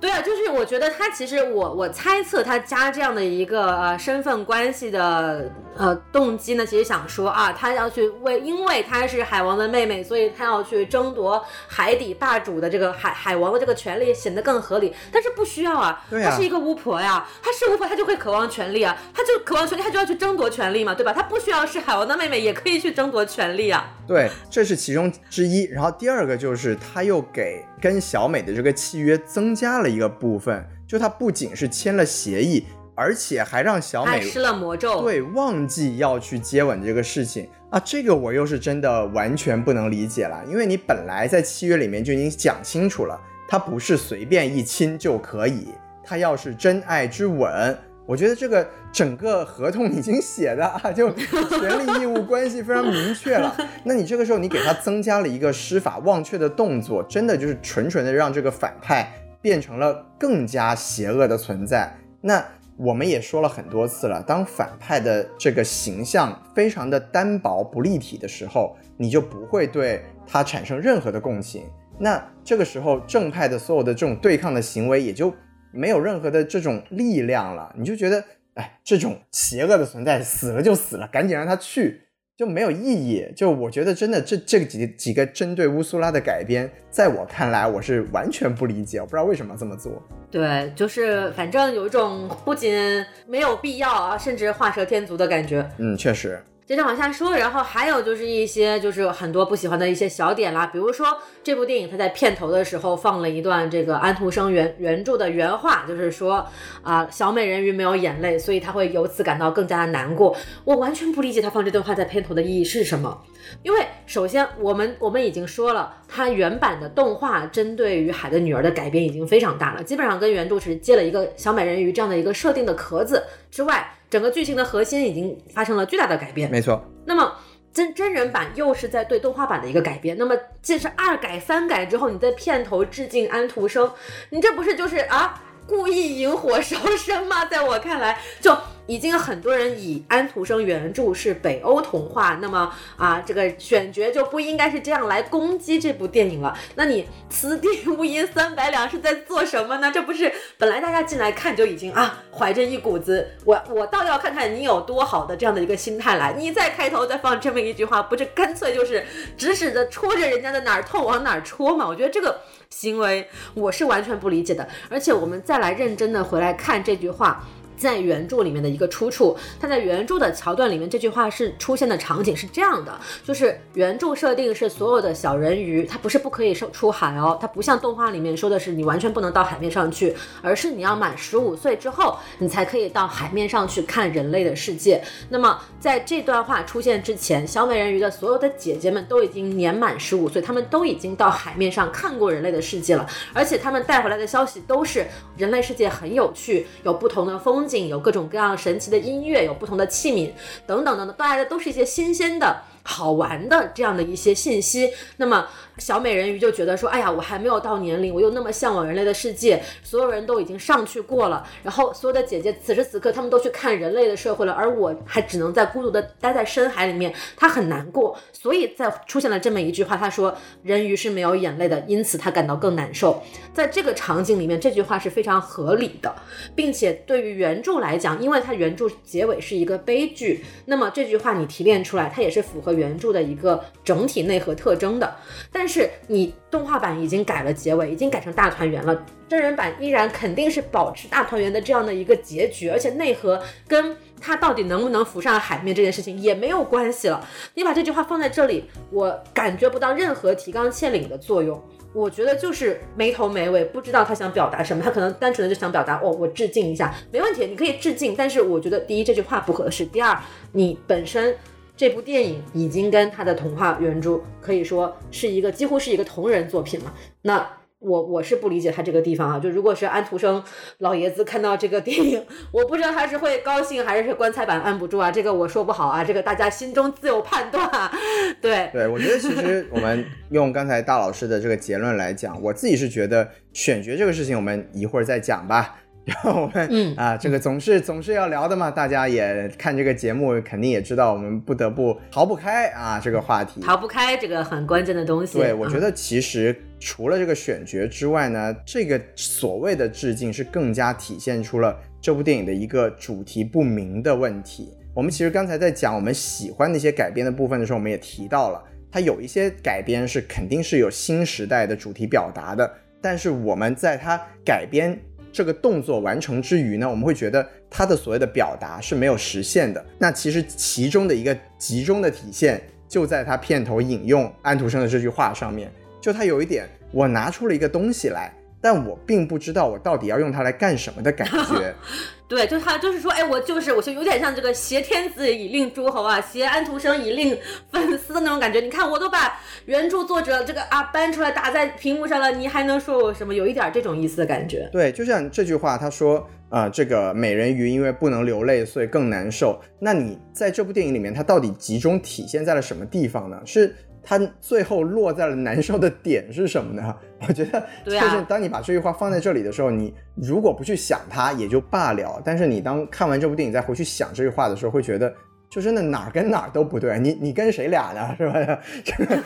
对啊，就是我觉得他其实我我猜测他加这样的一个呃身份关系的呃动机呢，其实想说啊，他要去为，因为他是海王的妹妹，所以他要去争夺海底霸主的这个海海王的这个权利，显得更合理。但是不需要啊，她是一个巫婆呀，她是巫婆，她就会渴望权利啊，她就渴望权利，她就要去争夺权利嘛，对吧？她不需要是海王的妹妹，也可以去争夺权利啊。对，这是其中之一。然后第二个就是他又给跟小美的这个契约增加了。一个部分，就他不仅是签了协议，而且还让小美施了魔咒，对，忘记要去接吻这个事情啊，这个我又是真的完全不能理解了，因为你本来在契约里面就已经讲清楚了，他不是随便一亲就可以，他要是真爱之吻，我觉得这个整个合同已经写的啊，就权利义务关系非常明确了。那你这个时候你给他增加了一个施法忘却的动作，真的就是纯纯的让这个反派变成了更加邪恶的存在。那我们也说了很多次了，当反派的这个形象非常的单薄不立体的时候，你就不会对他产生任何的共情。那这个时候正派的所有的这种对抗的行为也就。没有任何的这种力量了，你就觉得，哎，这种邪恶的存在死了就死了，赶紧让他去，就没有意义。就我觉得，真的这这几几个针对乌苏拉的改编，在我看来，我是完全不理解，我不知道为什么这么做。对，就是反正有一种不仅没有必要啊，甚至画蛇添足的感觉。嗯，确实。接着往下说，然后还有就是一些就是很多不喜欢的一些小点啦，比如说这部电影它在片头的时候放了一段这个安徒生原原著的原话，就是说啊小美人鱼没有眼泪，所以他会由此感到更加的难过。我完全不理解他放这段话在片头的意义是什么，因为首先我们我们已经说了，它原版的动画针对于海的女儿的改编已经非常大了，基本上跟原著是接了一个小美人鱼这样的一个设定的壳子之外。整个剧情的核心已经发生了巨大的改变，没错。那么真真人版又是在对动画版的一个改编，那么这是二改三改之后，你在片头致敬安徒生，你这不是就是啊故意引火烧身吗？在我看来，就。已经有很多人以安徒生原著是北欧童话，那么啊，这个选角就不应该是这样来攻击这部电影了。那你此地无银三百两是在做什么呢？这不是本来大家进来看就已经啊，怀着一股子我我倒要看看你有多好的这样的一个心态来，你再开头再放这么一句话，不是干脆就是指使着戳着人家的哪儿痛往哪儿戳吗？我觉得这个行为我是完全不理解的。而且我们再来认真的回来看这句话。在原著里面的一个出处，它在原著的桥段里面，这句话是出现的场景是这样的，就是原著设定是所有的小人鱼，它不是不可以出出海哦，它不像动画里面说的是你完全不能到海面上去，而是你要满十五岁之后，你才可以到海面上去看人类的世界。那么在这段话出现之前，小美人鱼的所有的姐姐们都已经年满十五岁，她们都已经到海面上看过人类的世界了，而且她们带回来的消息都是人类世界很有趣，有不同的风。有各种各样神奇的音乐，有不同的器皿，等等等等，带来的都是一些新鲜的。好玩的这样的一些信息，那么小美人鱼就觉得说，哎呀，我还没有到年龄，我又那么向往人类的世界，所有人都已经上去过了，然后所有的姐姐此时此刻他们都去看人类的社会了，而我还只能在孤独的待在深海里面，她很难过，所以在出现了这么一句话，她说人鱼是没有眼泪的，因此她感到更难受。在这个场景里面，这句话是非常合理的，并且对于原著来讲，因为它原著结尾是一个悲剧，那么这句话你提炼出来，它也是符合。原著的一个整体内核特征的，但是你动画版已经改了结尾，已经改成大团圆了，真人版依然肯定是保持大团圆的这样的一个结局，而且内核跟他到底能不能浮上海面这件事情也没有关系了。你把这句话放在这里，我感觉不到任何提纲挈领的作用。我觉得就是没头没尾，不知道他想表达什么。他可能单纯的就想表达，哦，我致敬一下，没问题，你可以致敬。但是我觉得，第一这句话不合适，第二你本身。这部电影已经跟他的童话原著可以说是一个几乎是一个同人作品了。那我我是不理解他这个地方啊。就如果是安徒生老爷子看到这个电影，我不知道他是会高兴还是棺材板按不住啊。这个我说不好啊，这个大家心中自有判断。对对，我觉得其实我们用刚才大老师的这个结论来讲，我自己是觉得选角这个事情，我们一会儿再讲吧。然后我们嗯啊，这个总是总是要聊的嘛，大家也看这个节目，肯定也知道我们不得不逃不开啊这个话题，逃不开这个很关键的东西。对，我觉得其实除了这个选角之外呢，这个所谓的致敬是更加体现出了这部电影的一个主题不明的问题。我们其实刚才在讲我们喜欢那些改编的部分的时候，我们也提到了，它有一些改编是肯定是有新时代的主题表达的，但是我们在它改编。这个动作完成之余呢，我们会觉得它的所谓的表达是没有实现的。那其实其中的一个集中的体现，就在他片头引用安徒生的这句话上面。就他有一点，我拿出了一个东西来。但我并不知道我到底要用它来干什么的感觉。[LAUGHS] 对，就他就是说，哎，我就是，我就有点像这个挟天子以令诸侯啊，挟安徒生以令粉丝的那种感觉。你看，我都把原著作者这个啊搬出来打在屏幕上了，你还能说我什么？有一点这种意思的感觉。对，就像这句话，他说啊、这个美人鱼因为不能流泪，所以更难受。那你在这部电影里面，它到底集中体现在了什么地方呢？是它最后落在了难受的点是什么呢？[LAUGHS] 我觉得就是当你把这句话放在这里的时候，你如果不去想它也就罢了，但是你当看完这部电影再回去想这句话的时候，会觉得。就真的哪儿跟哪儿都不对，[LAUGHS] 你你跟谁俩呢？是吧？这 [LAUGHS] 个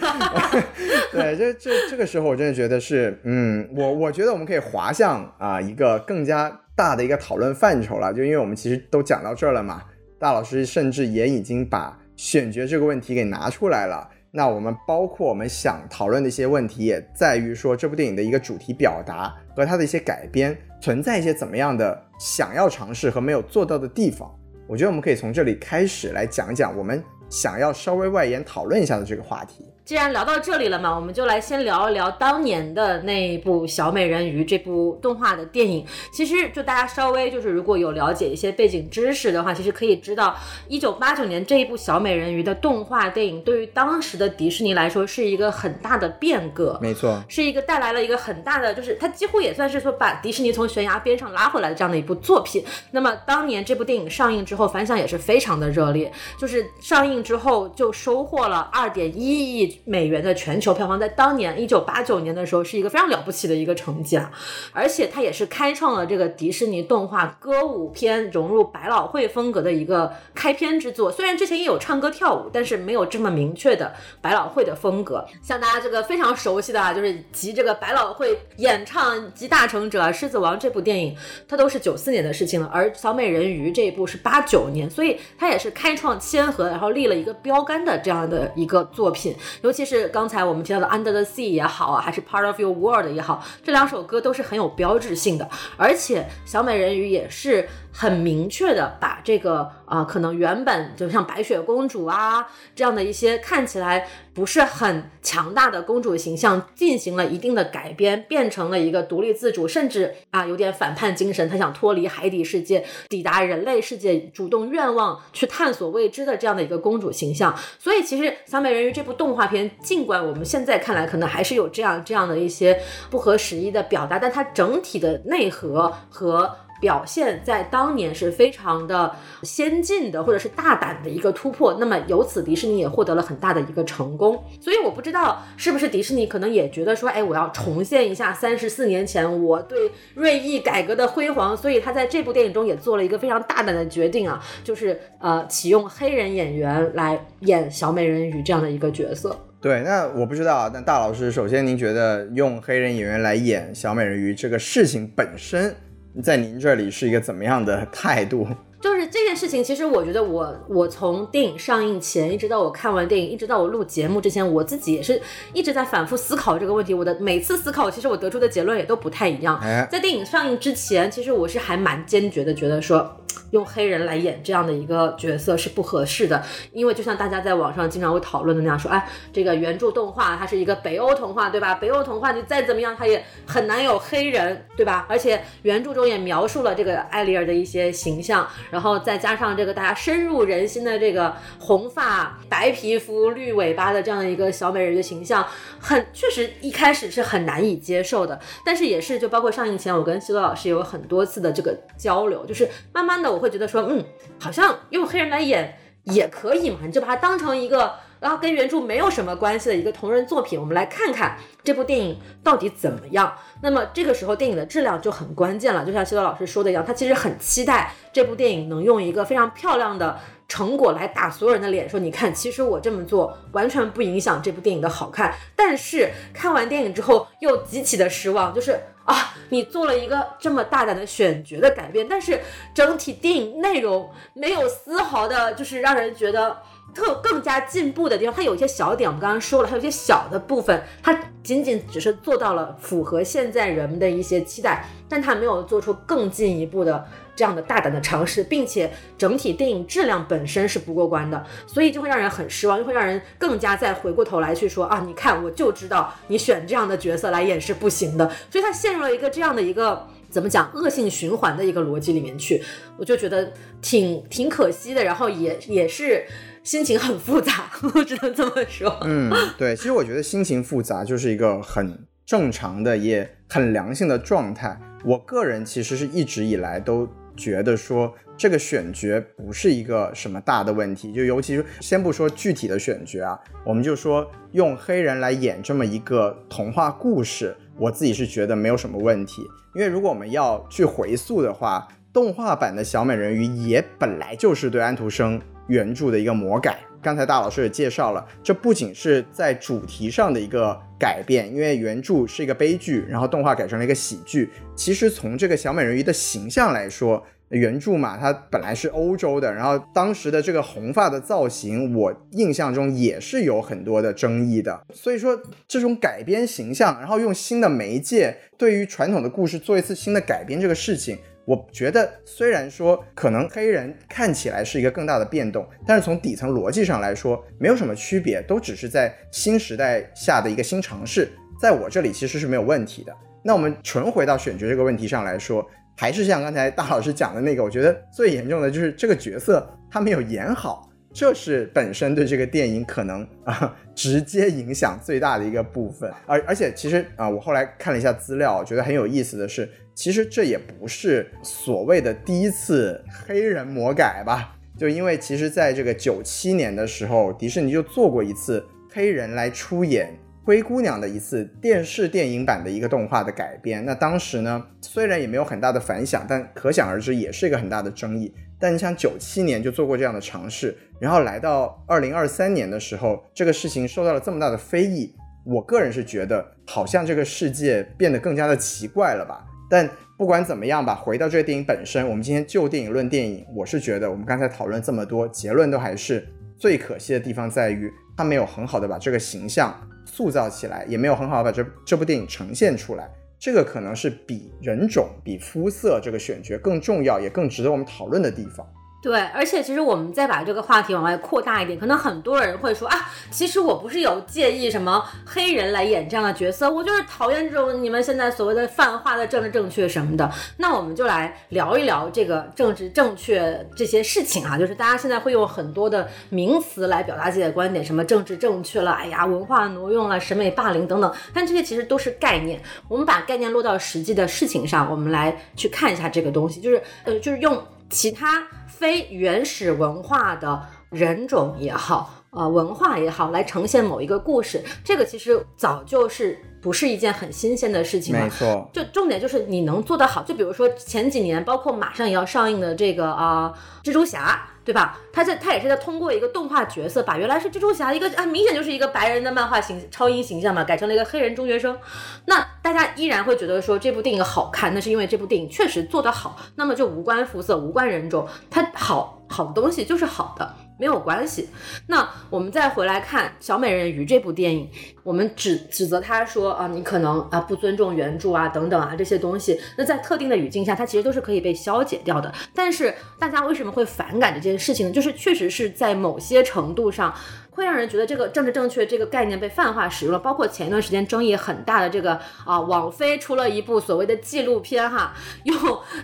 对，这这这个时候我真的觉得是，嗯，我我觉得我们可以滑向啊一个更加大的一个讨论范畴了，就因为我们其实都讲到这儿了嘛，大老师甚至也已经把选角这个问题给拿出来了。那我们包括我们想讨论的一些问题，也在于说这部电影的一个主题表达和它的一些改编存在一些怎么样的想要尝试和没有做到的地方。我觉得我们可以从这里开始来讲讲我们想要稍微外延讨论一下的这个话题。既然聊到这里了嘛，我们就来先聊一聊当年的那一部《小美人鱼》这部动画的电影。其实就大家稍微就是如果有了解一些背景知识的话，其实可以知道，一九八九年这一部《小美人鱼》的动画电影对于当时的迪士尼来说是一个很大的变革。没错，是一个带来了一个很大的，就是它几乎也算是说把迪士尼从悬崖边上拉回来的这样的一部作品。那么当年这部电影上映之后，反响也是非常的热烈，就是上映之后就收获了二点一亿美元的全球票房，在当年一九八九年的时候是一个非常了不起的一个成绩啊！而且它也是开创了这个迪士尼动画歌舞片融入百老汇风格的一个开篇之作。虽然之前也有唱歌跳舞，但是没有这么明确的百老汇的风格。像大家这个非常熟悉的啊，就是集这个百老汇演唱集大成者，《狮子王》这部电影，它都是九四年的事情了，而《小美人鱼》这一部是八九年，所以它也是开创先河，然后立了一个标杆的这样的一个作品。尤其是刚才我们提到的《Under the Sea》也好啊，还是《Part of Your World》也好，这两首歌都是很有标志性的，而且小美人鱼也是很明确的把这个啊、可能原本就像白雪公主啊这样的一些看起来不是很强大的公主形象进行了一定的改编，变成了一个独立自主，甚至啊有点反叛精神，她想脱离海底世界，抵达人类世界，主动愿望去探索未知的这样的一个公主形象。所以其实《小美人鱼》这部动画片，尽管我们现在看来可能还是有这样这样的一些不合时宜的表达，但它整体的内核和表现在当年是非常的先进的，或者是大胆的一个突破。那么由此，迪士尼也获得了很大的一个成功。所以我不知道是不是迪士尼可能也觉得说，哎，我要重现一下三十四年前我对锐意改革的辉煌，所以他在这部电影中也做了一个非常大胆的决定啊，就是呃启用黑人演员来演小美人鱼这样的一个角色。对，那我不知道，但大老师，首先您觉得用黑人演员来演小美人鱼这个事情本身，在您这里是一个怎么样的态度？[LAUGHS] 就是这件事情，其实我觉得我我从电影上映前，一直到我看完电影，一直到我录节目之前，我自己也是一直在反复思考这个问题。我的每次思考，其实我得出的结论也都不太一样。哎，在电影上映之前，其实我是还蛮坚决的，觉得说用黑人来演这样的一个角色是不合适的，因为就像大家在网上经常会讨论的那样说，哎，这个原著动画它是一个北欧童话，对吧？北欧童话你再怎么样，它也很难有黑人，对吧？而且原著中也描述了这个艾丽尔的一些形象，然后再加上这个大家深入人心的这个红发、白皮肤、绿尾巴的这样的一个小美人的形象，很确实一开始是很难以接受的。但是也是就包括上映前，我跟西多老师有很多次的这个交流，就是慢慢的我会觉得说，嗯，好像用黑人来演也可以嘛，你就把它当成一个。然后跟原著没有什么关系的一个同人作品，我们来看看这部电影到底怎么样。那么这个时候电影的质量就很关键了，就像西多老师说的一样，他其实很期待这部电影能用一个非常漂亮的成果来打所有人的脸，说你看，其实我这么做完全不影响这部电影的好看。但是看完电影之后又极其的失望，就是啊，你做了一个这么大胆的选角的改变，但是整体电影内容没有丝毫的，就是让人觉得。特更加进步的地方，它有一些小点，我们刚刚说了，还有一些小的部分，它仅仅只是做到了符合现在人们的一些期待，但它没有做出更进一步的这样的大胆的尝试，并且整体电影质量本身是不过关的，所以就会让人很失望，就会让人更加再回过头来去说啊，你看我就知道你选这样的角色来演是不行的，所以他陷入了一个这样的一个。怎么讲恶性循环的一个逻辑里面去，我就觉得挺挺可惜的，然后也也是心情很复杂，[LAUGHS] 我只能这么说。嗯，对，其实我觉得心情复杂就是一个很正常的也很良性的状态。我个人其实是一直以来都觉得说，这个选角不是一个什么大的问题，就尤其是先不说具体的选角啊，我们就说用黑人来演这么一个童话故事，我自己是觉得没有什么问题。因为如果我们要去回溯的话，动画版的小美人鱼也本来就是对安徒生原著的一个魔改。刚才大老师也介绍了，这不仅是在主题上的一个改变，因为原著是一个悲剧，然后动画改成了一个喜剧。其实从这个小美人鱼的形象来说，原著嘛，它本来是欧洲的，然后当时的这个红发的造型，我印象中也是有很多的争议的。所以说，这种改编形象，然后用新的媒介对于传统的故事做一次新的改编，这个事情。我觉得虽然说可能黑人看起来是一个更大的变动，但是从底层逻辑上来说没有什么区别，都只是在新时代下的一个新尝试，在我这里其实是没有问题的。那我们纯回到选角这个问题上来说，还是像刚才大老师讲的那个，我觉得最严重的就是这个角色他没有演好，这是本身对这个电影可能啊直接影响最大的一个部分。而而且其实啊，我后来看了一下资料，觉得很有意思的是。其实这也不是所谓的第一次黑人魔改吧？就因为其实在这个九七年的时候，迪士尼就做过一次黑人来出演灰姑娘的一次电视电影版的一个动画的改编。那当时呢，虽然也没有很大的反响，但可想而知也是一个很大的争议。但你想，九七年就做过这样的尝试，然后来到二零二三年的时候，这个事情受到了这么大的非议，我个人是觉得好像这个世界变得更加的奇怪了吧？但不管怎么样吧，回到这个电影本身，我们今天就电影论电影，我是觉得我们刚才讨论这么多，结论都还是最可惜的地方在于，他没有很好的把这个形象塑造起来，也没有很好的把这这部电影呈现出来，这个可能是比人种、比肤色这个选角更重要，也更值得我们讨论的地方。对，而且其实我们再把这个话题往外扩大一点，可能很多人会说啊，其实我不是有介意什么黑人来演这样的角色，我就是讨厌这种你们现在所谓的泛化的政治正确什么的。那我们就来聊一聊这个政治正确这些事情啊，就是大家现在会用很多的名词来表达自己的观点，什么政治正确了，哎呀，文化挪用了，审美霸凌等等，但这些其实都是概念。我们把概念落到实际的事情上，我们来去看一下这个东西，就是呃，就是用其他。非原始文化的人种也好，呃，文化也好，来呈现某一个故事，这个其实早就是不是一件很新鲜的事情了。没错，就重点就是你能做得好。就比如说前几年，包括马上也要上映的这个啊，蜘蛛侠。对吧？他在他也是在通过一个动画角色，把原来是蜘蛛侠一个啊，明显就是一个白人的漫画形超英形象嘛，改成了一个黑人中学生。那大家依然会觉得说这部电影好看，那是因为这部电影确实做得好。那么就无关肤色，无关人种，它好好的东西就是好的。没有关系。那我们再回来看《小美人鱼》这部电影，我们指指责他说啊，你可能啊不尊重原著啊等等啊这些东西。那在特定的语境下，它其实都是可以被消解掉的。但是大家为什么会反感这件事情呢？就是确实是在某些程度上。会让人觉得这个政治正确这个概念被泛化使用了，包括前一段时间争议很大的这个啊，网飞出了一部所谓的纪录片哈，用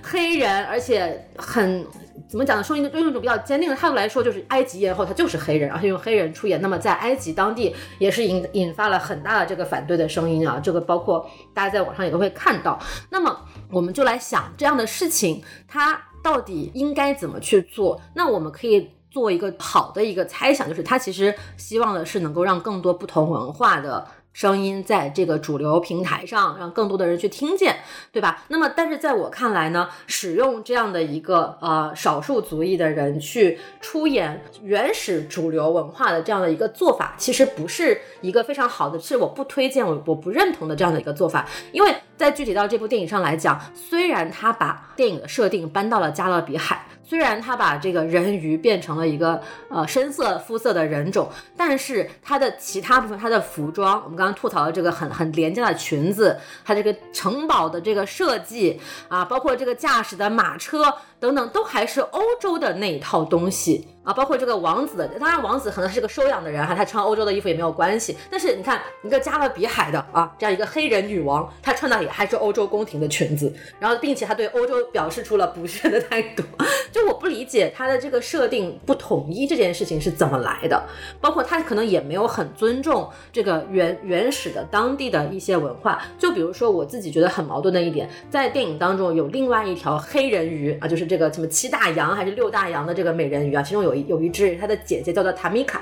黑人，而且很怎么讲呢？说一个用一种比较坚定的态度来说，就是埃及艳后她就是黑人，而且用黑人出演，那么在埃及当地也是引引发了很大的这个反对的声音啊，这个包括大家在网上也都会看到。那么我们就来想这样的事情，它到底应该怎么去做？那我们可以。做一个好的一个猜想，就是它其实希望的是能够让更多不同文化的声音在这个主流平台上，让更多的人去听见，对吧？那么，但是在我看来呢，使用这样的一个呃少数族裔的人去出演原始主流文化的这样的一个做法，其实不是一个非常好的，是我不推荐，我我不认同的这样的一个做法，因为在具体到这部电影上来讲，虽然他把电影的设定搬到了加勒比海。虽然他把这个人鱼变成了一个呃深色肤色的人种，但是他的其他部分，他的服装，我们刚刚吐槽的这个很很廉价的裙子，他这个城堡的这个设计啊，包括这个驾驶的马车，等等，都还是欧洲的那一套东西啊。包括这个王子，当然王子可能是个收养的人哈，他穿欧洲的衣服也没有关系。但是你看一个加勒比海的啊，这样一个黑人女王，她穿的也还是欧洲宫廷的裙子，然后并且她对欧洲表示出了不屑的态度。就我不理解她的这个设定不统一这件事情是怎么来的，包括她可能也没有很尊重这个原原始的当地的一些文化。就比如说我自己觉得很矛盾的一点，在电影当中有另外一条黑人鱼啊，就是这个什么七大洋还是六大洋的这个美人鱼啊，其中有一有一只它的姐姐叫做塔米卡，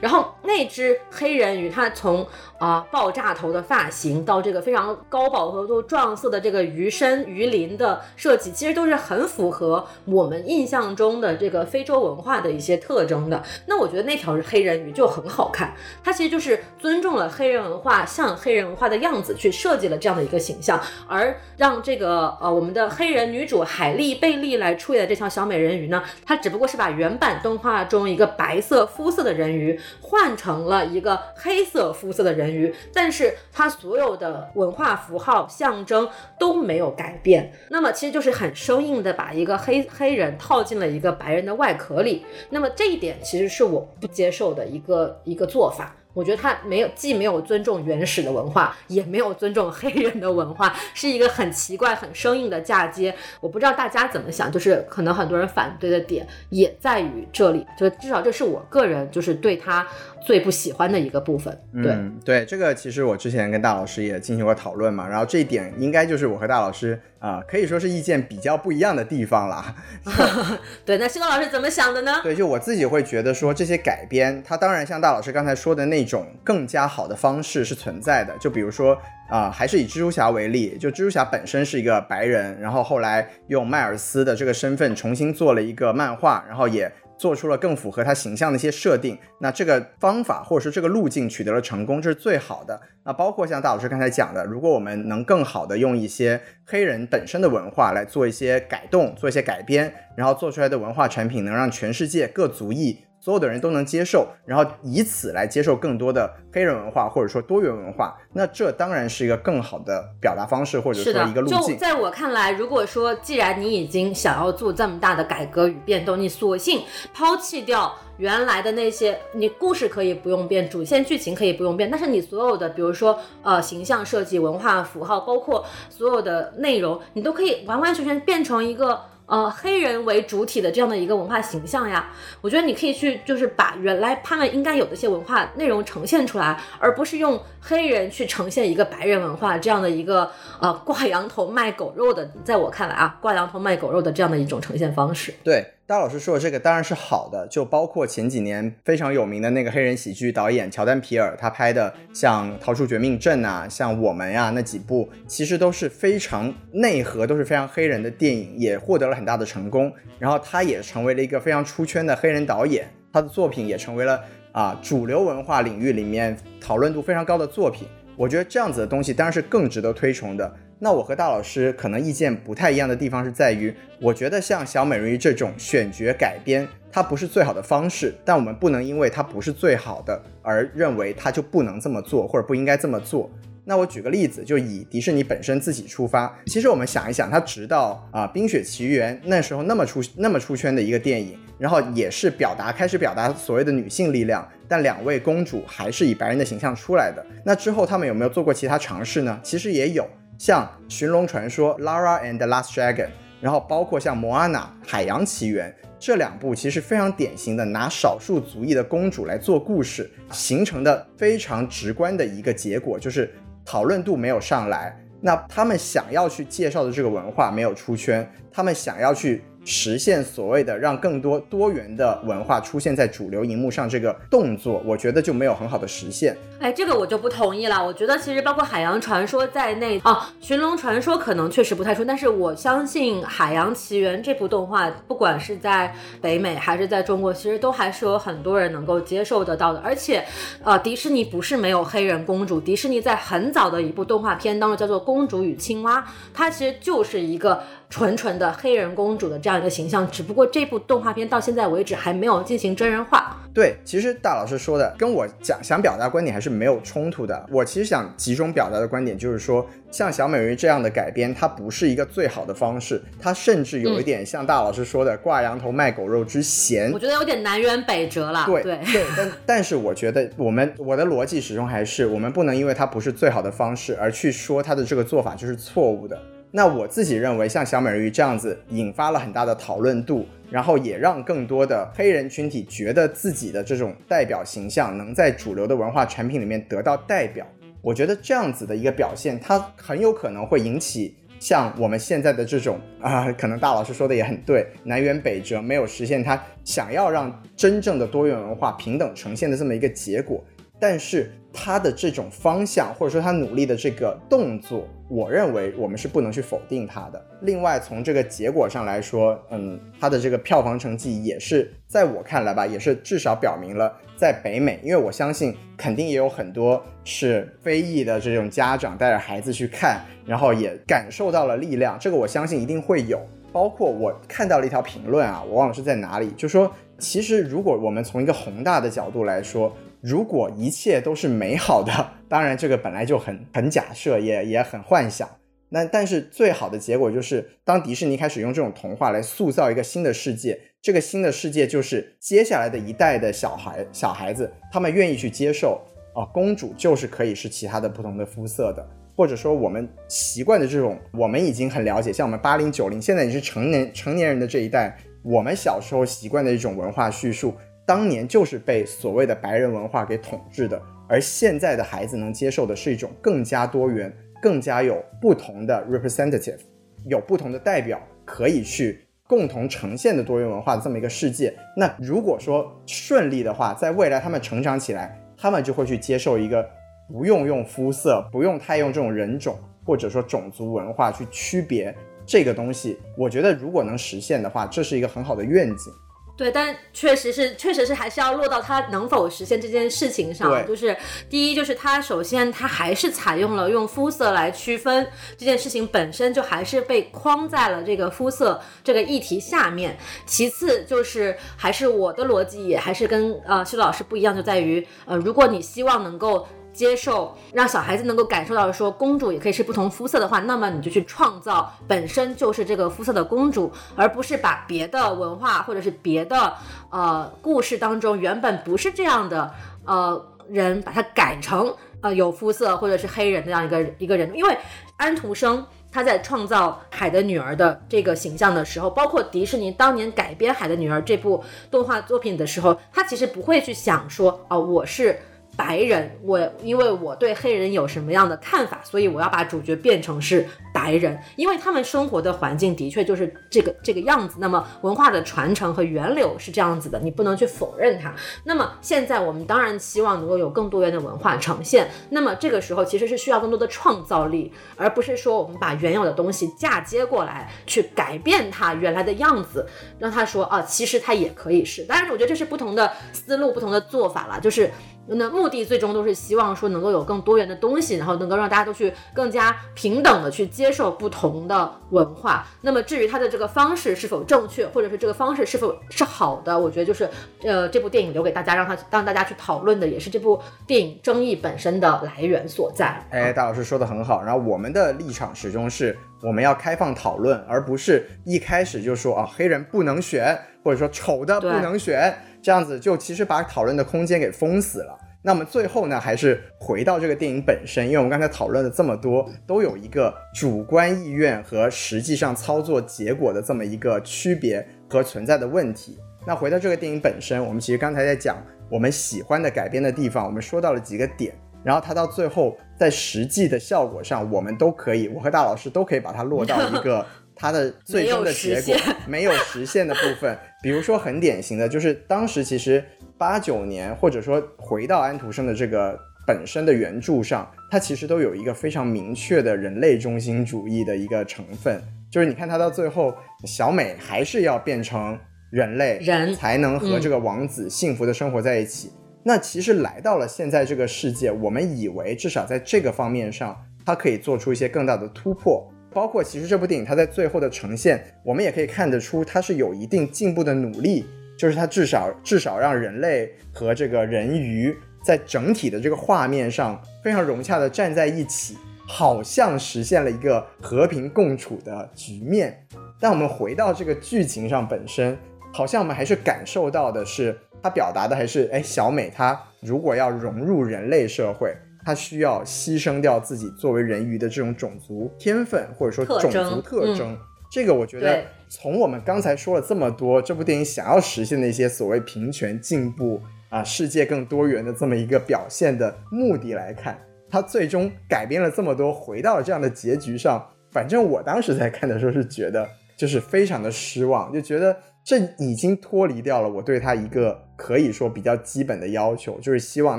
然后那只黑人鱼它从啊爆炸头的发型到这个非常高饱和度撞色的这个鱼身鱼鳞的设计，其实都是很符合我们印象中的这个非洲文化的一些特征的。那我觉得那条黑人鱼就很好看，它其实就是尊重了黑人文化，像黑人文化的样子去设计了这样的一个形象，而让这个呃我们的黑人女主海莉贝利来出演的这条小美人鱼呢，它只不过是把原版动画中一个白色肤色的人鱼换成了一个黑色肤色的人鱼，但是它所有的文化符号象征都没有改变。那么其实就是很生硬的把一个黑黑人套进了一个白人的外壳里。那么这一点其实是我不接受的一个一个做法。我觉得他没有，既没有尊重原始的文化，也没有尊重黑人的文化，是一个很奇怪、很生硬的嫁接。我不知道大家怎么想，就是可能很多人反对的点也在于这里，就至少这是我个人就是对他最不喜欢的一个部分。对、嗯，对，这个其实我之前跟大老师也进行过讨论嘛，然后这一点应该就是我和大老师啊、可以说是意见比较不一样的地方啦。[LAUGHS] [LAUGHS] 对，那西东老师怎么想的呢？对，就我自己会觉得说这些改编，它当然像大老师刚才说的那种更加好的方式是存在的。就比如说啊、还是以蜘蛛侠为例，就蜘蛛侠本身是一个白人，然后后来用迈尔斯的这个身份重新做了一个漫画，然后也做出了更符合他形象的一些设定。那这个方法或者说这个路径取得了成功，这是最好的。那包括像大老师刚才讲的，如果我们能更好的用一些黑人本身的文化来做一些改动，做一些改编，然后做出来的文化产品能让全世界各族裔所有的人都能接受，然后以此来接受更多的黑人文化或者说多元文化，那这当然是一个更好的表达方式或者说一个，路就径。在我看来，如果说既然你已经想要做这么大的改革与变动，你索性抛弃掉原来的那些，你故事可以不用变，主线剧情可以不用变，但是你所有的，比如说呃形象设计、文化符号，包括所有的内容，你都可以完完全全变成一个。呃，黑人为主体的这样的一个文化形象呀，我觉得你可以去，就是把原来他们应该有的一些文化内容呈现出来，而不是用黑人去呈现一个白人文化这样的一个呃挂羊头卖狗肉的，在我看来啊，挂羊头卖狗肉的这样的一种呈现方式。对，大老师说的这个当然是好的，就包括前几年非常有名的那个黑人喜剧导演乔丹皮尔，他拍的像《逃出绝命镇》啊，像《我们》呀那几部，其实都是非常内核都是非常黑人的电影，也获得了很大的成功。然后他也成为了一个非常出圈的黑人导演，他的作品也成为了啊主流文化领域里面讨论度非常高的作品。我觉得这样子的东西当然是更值得推崇的。那我和大老师可能意见不太一样的地方是在于，我觉得像小美人鱼这种选角改编，它不是最好的方式，但我们不能因为它不是最好的而认为它就不能这么做或者不应该这么做。那我举个例子，就以迪士尼本身自己出发，其实我们想一想，它直到啊《冰雪奇缘》那时候那么出那么出圈的一个电影，然后也是表达开始表达所谓的女性力量，但两位公主还是以白人的形象出来的。那之后他们有没有做过其他尝试呢？其实也有，像《寻龙传说》（Lara and the Last Dragon），然后包括像《摩阿娜》《海洋奇缘》。这两部其实非常典型的拿少数族裔的公主来做故事，形成的非常直观的一个结果就是讨论度没有上来。那他们想要去介绍的这个文化没有出圈，他们想要去实现所谓的让更多多元的文化出现在主流荧幕上这个动作，我觉得就没有很好的实现。哎，这个我就不同意了。我觉得其实包括《海洋传说》在内啊，《寻龙传说》可能确实不太出，但是我相信《海洋奇缘》这部动画，不管是在北美还是在中国，其实都还是有很多人能够接受得到的。而且，呃，迪士尼不是没有黑人公主，迪士尼在很早的一部动画片当中叫做《公主与青蛙》，它其实就是一个纯纯的黑人公主的这样一个形象，只不过这部动画片到现在为止还没有进行真人化。对，其实大老师说的跟我讲想表达观点还是没有冲突的。我其实想集中表达的观点就是说，像小美人鱼这样的改编，它不是一个最好的方式，它甚至有一点像大老师说的“挂羊头卖狗肉”之嫌。我觉得有点南辕北辙了。对对 [LAUGHS] 对，但但是我觉得我们我的逻辑始终还是，我们不能因为它不是最好的方式而去说它的这个做法就是错误的。那我自己认为，像小美人鱼这样子，引发了很大的讨论度。然后也让更多的黑人群体觉得自己的这种代表形象能在主流的文化产品里面得到代表。我觉得这样子的一个表现，它很有可能会引起像我们现在的这种啊，可能大老师说的也很对，南辕北辙，没有实现他想要让真正的多元文化平等呈现的这么一个结果。但是他的这种方向，或者说他努力的这个动作，我认为我们是不能去否定他的。另外，从这个结果上来说，嗯，他的这个票房成绩也是在我看来吧，也是至少表明了在北美，因为我相信肯定也有很多是非裔的这种家长带着孩子去看，然后也感受到了力量。这个我相信一定会有。包括我看到了一条评论啊，我忘了是在哪里，就说其实如果我们从一个宏大的角度来说。如果一切都是美好的，[LAUGHS] 当然这个本来就很很假设，也也很幻想。那但是最好的结果就是，当迪士尼开始用这种童话来塑造一个新的世界，这个新的世界就是接下来的一代的小孩小孩子，他们愿意去接受啊，公主就是可以是其他的不同的肤色的，或者说我们习惯的这种，我们已经很了解，像我们八零九零，现在你是成年成年人的这一代，我们小时候习惯的一种文化叙述。当年就是被所谓的白人文化给统治的，而现在的孩子能接受的是一种更加多元、更加有不同的 representative，有不同的代表可以去共同呈现的多元文化的这么一个世界。那如果说顺利的话，在未来他们成长起来，他们就会去接受一个不用用肤色、不用太用这种人种或者说种族文化去区别这个东西。我觉得如果能实现的话，这是一个很好的愿景。对，但确实是，确实是还是要落到它能否实现这件事情上。就是第一，就是它首先它还是采用了用肤色来区分这件事情本身就还是被框在了这个肤色这个议题下面。其次就是还是我的逻辑也还是跟呃修老师不一样，就在于呃如果你希望能够。接受让小孩子能够感受到说公主也可以是不同肤色的话，那么你就去创造本身就是这个肤色的公主，而不是把别的文化或者是别的呃故事当中原本不是这样的呃人把它改成呃有肤色或者是黑人这样一个一个人。因为安徒生他在创造海的女儿的这个形象的时候，包括迪士尼当年改编海的女儿这部动画作品的时候，他其实不会去想说哦我是。白人，我因为我对黑人有什么样的看法，所以我要把主角变成是白人，因为他们生活的环境的确就是这个这个样子。那么文化的传承和源流是这样子的，你不能去否认它。那么现在我们当然希望能够有更多元的文化呈现。那么这个时候其实是需要更多的创造力，而不是说我们把原有的东西嫁接过来去改变它原来的样子，让他说啊，其实它也可以是。当然，我觉得这是不同的思路、不同的做法了，就是。那目的最终都是希望说能够有更多元的东西，然后能够让大家都去更加平等的去接受不同的文化。那么至于它的这个方式是否正确，或者是这个方式是否是好的，我觉得就是呃这部电影留给大家让他让大家去讨论的，也是这部电影争议本身的来源所在。哎，大老师说的很好。然后我们的立场始终是我们要开放讨论，而不是一开始就说啊黑人不能选，或者说丑的不能选。这样子就其实把讨论的空间给封死了。那么最后呢，还是回到这个电影本身，因为我们刚才讨论了这么多，都有一个主观意愿和实际上操作结果的这么一个区别和存在的问题。那回到这个电影本身，我们其实刚才在讲我们喜欢的改编的地方，我们说到了几个点，然后它到最后在实际的效果上，我们都可以，我和大老师都可以把它落到一个。它的最终的结果没有实现的部分，比如说很典型的就是当时其实八九年，或者说回到安徒生的这个本身的原著上，它其实都有一个非常明确的人类中心主义的一个成分，就是你看它到最后，小美还是要变成人类，人才能和这个王子幸福的生活在一起。那其实来到了现在这个世界，我们以为至少在这个方面上，它可以做出一些更大的突破。包括其实这部电影它在最后的呈现，我们也可以看得出它是有一定进步的努力，就是它至少至少让人类和这个人鱼在整体的这个画面上非常融洽的站在一起，好像实现了一个和平共处的局面。但我们回到这个剧情上本身，好像我们还是感受到的是，它表达的还是，哎，小美她如果要融入人类社会。他需要牺牲掉自己作为人鱼的这种种族天分，或者说种族特征。这个我觉得，从我们刚才说了这么多，这部电影想要实现的一些所谓平权进步啊，世界更多元的这么一个表现的目的来看，它最终改变了这么多，回到了这样的结局上。反正我当时在看的时候是觉得，就是非常的失望，就觉得。这已经脱离掉了我对他一个可以说比较基本的要求，就是希望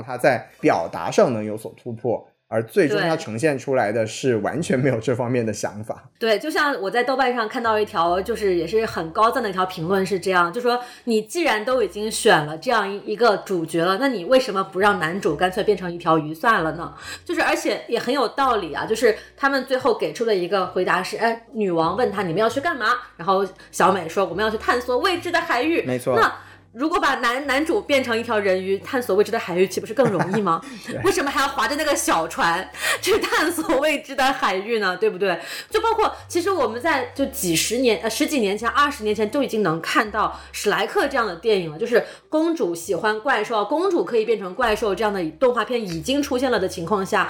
他在表达上能有所突破。而最终它呈现出来的是完全没有这方面的想法。对，就像我在豆瓣上看到一条，就是也是很高赞的一条评论，是这样，就说你既然都已经选了这样一一个主角了，那你为什么不让男主干脆变成一条鱼算了呢？就是而且也很有道理啊，就是他们最后给出的一个回答是，哎，女王问他你们要去干嘛？然后小美说我们要去探索未知的海域。没错。那如果把男男主变成一条人鱼，探索未知的海域，岂不是更容易吗？[LAUGHS] 为什么还要划着那个小船去探索未知的海域呢？对不对？就包括，其实我们在就几十年、呃十几年前、二十年前就已经能看到史莱克这样的电影了，就是公主喜欢怪兽，公主可以变成怪兽这样的动画片已经出现了的情况下。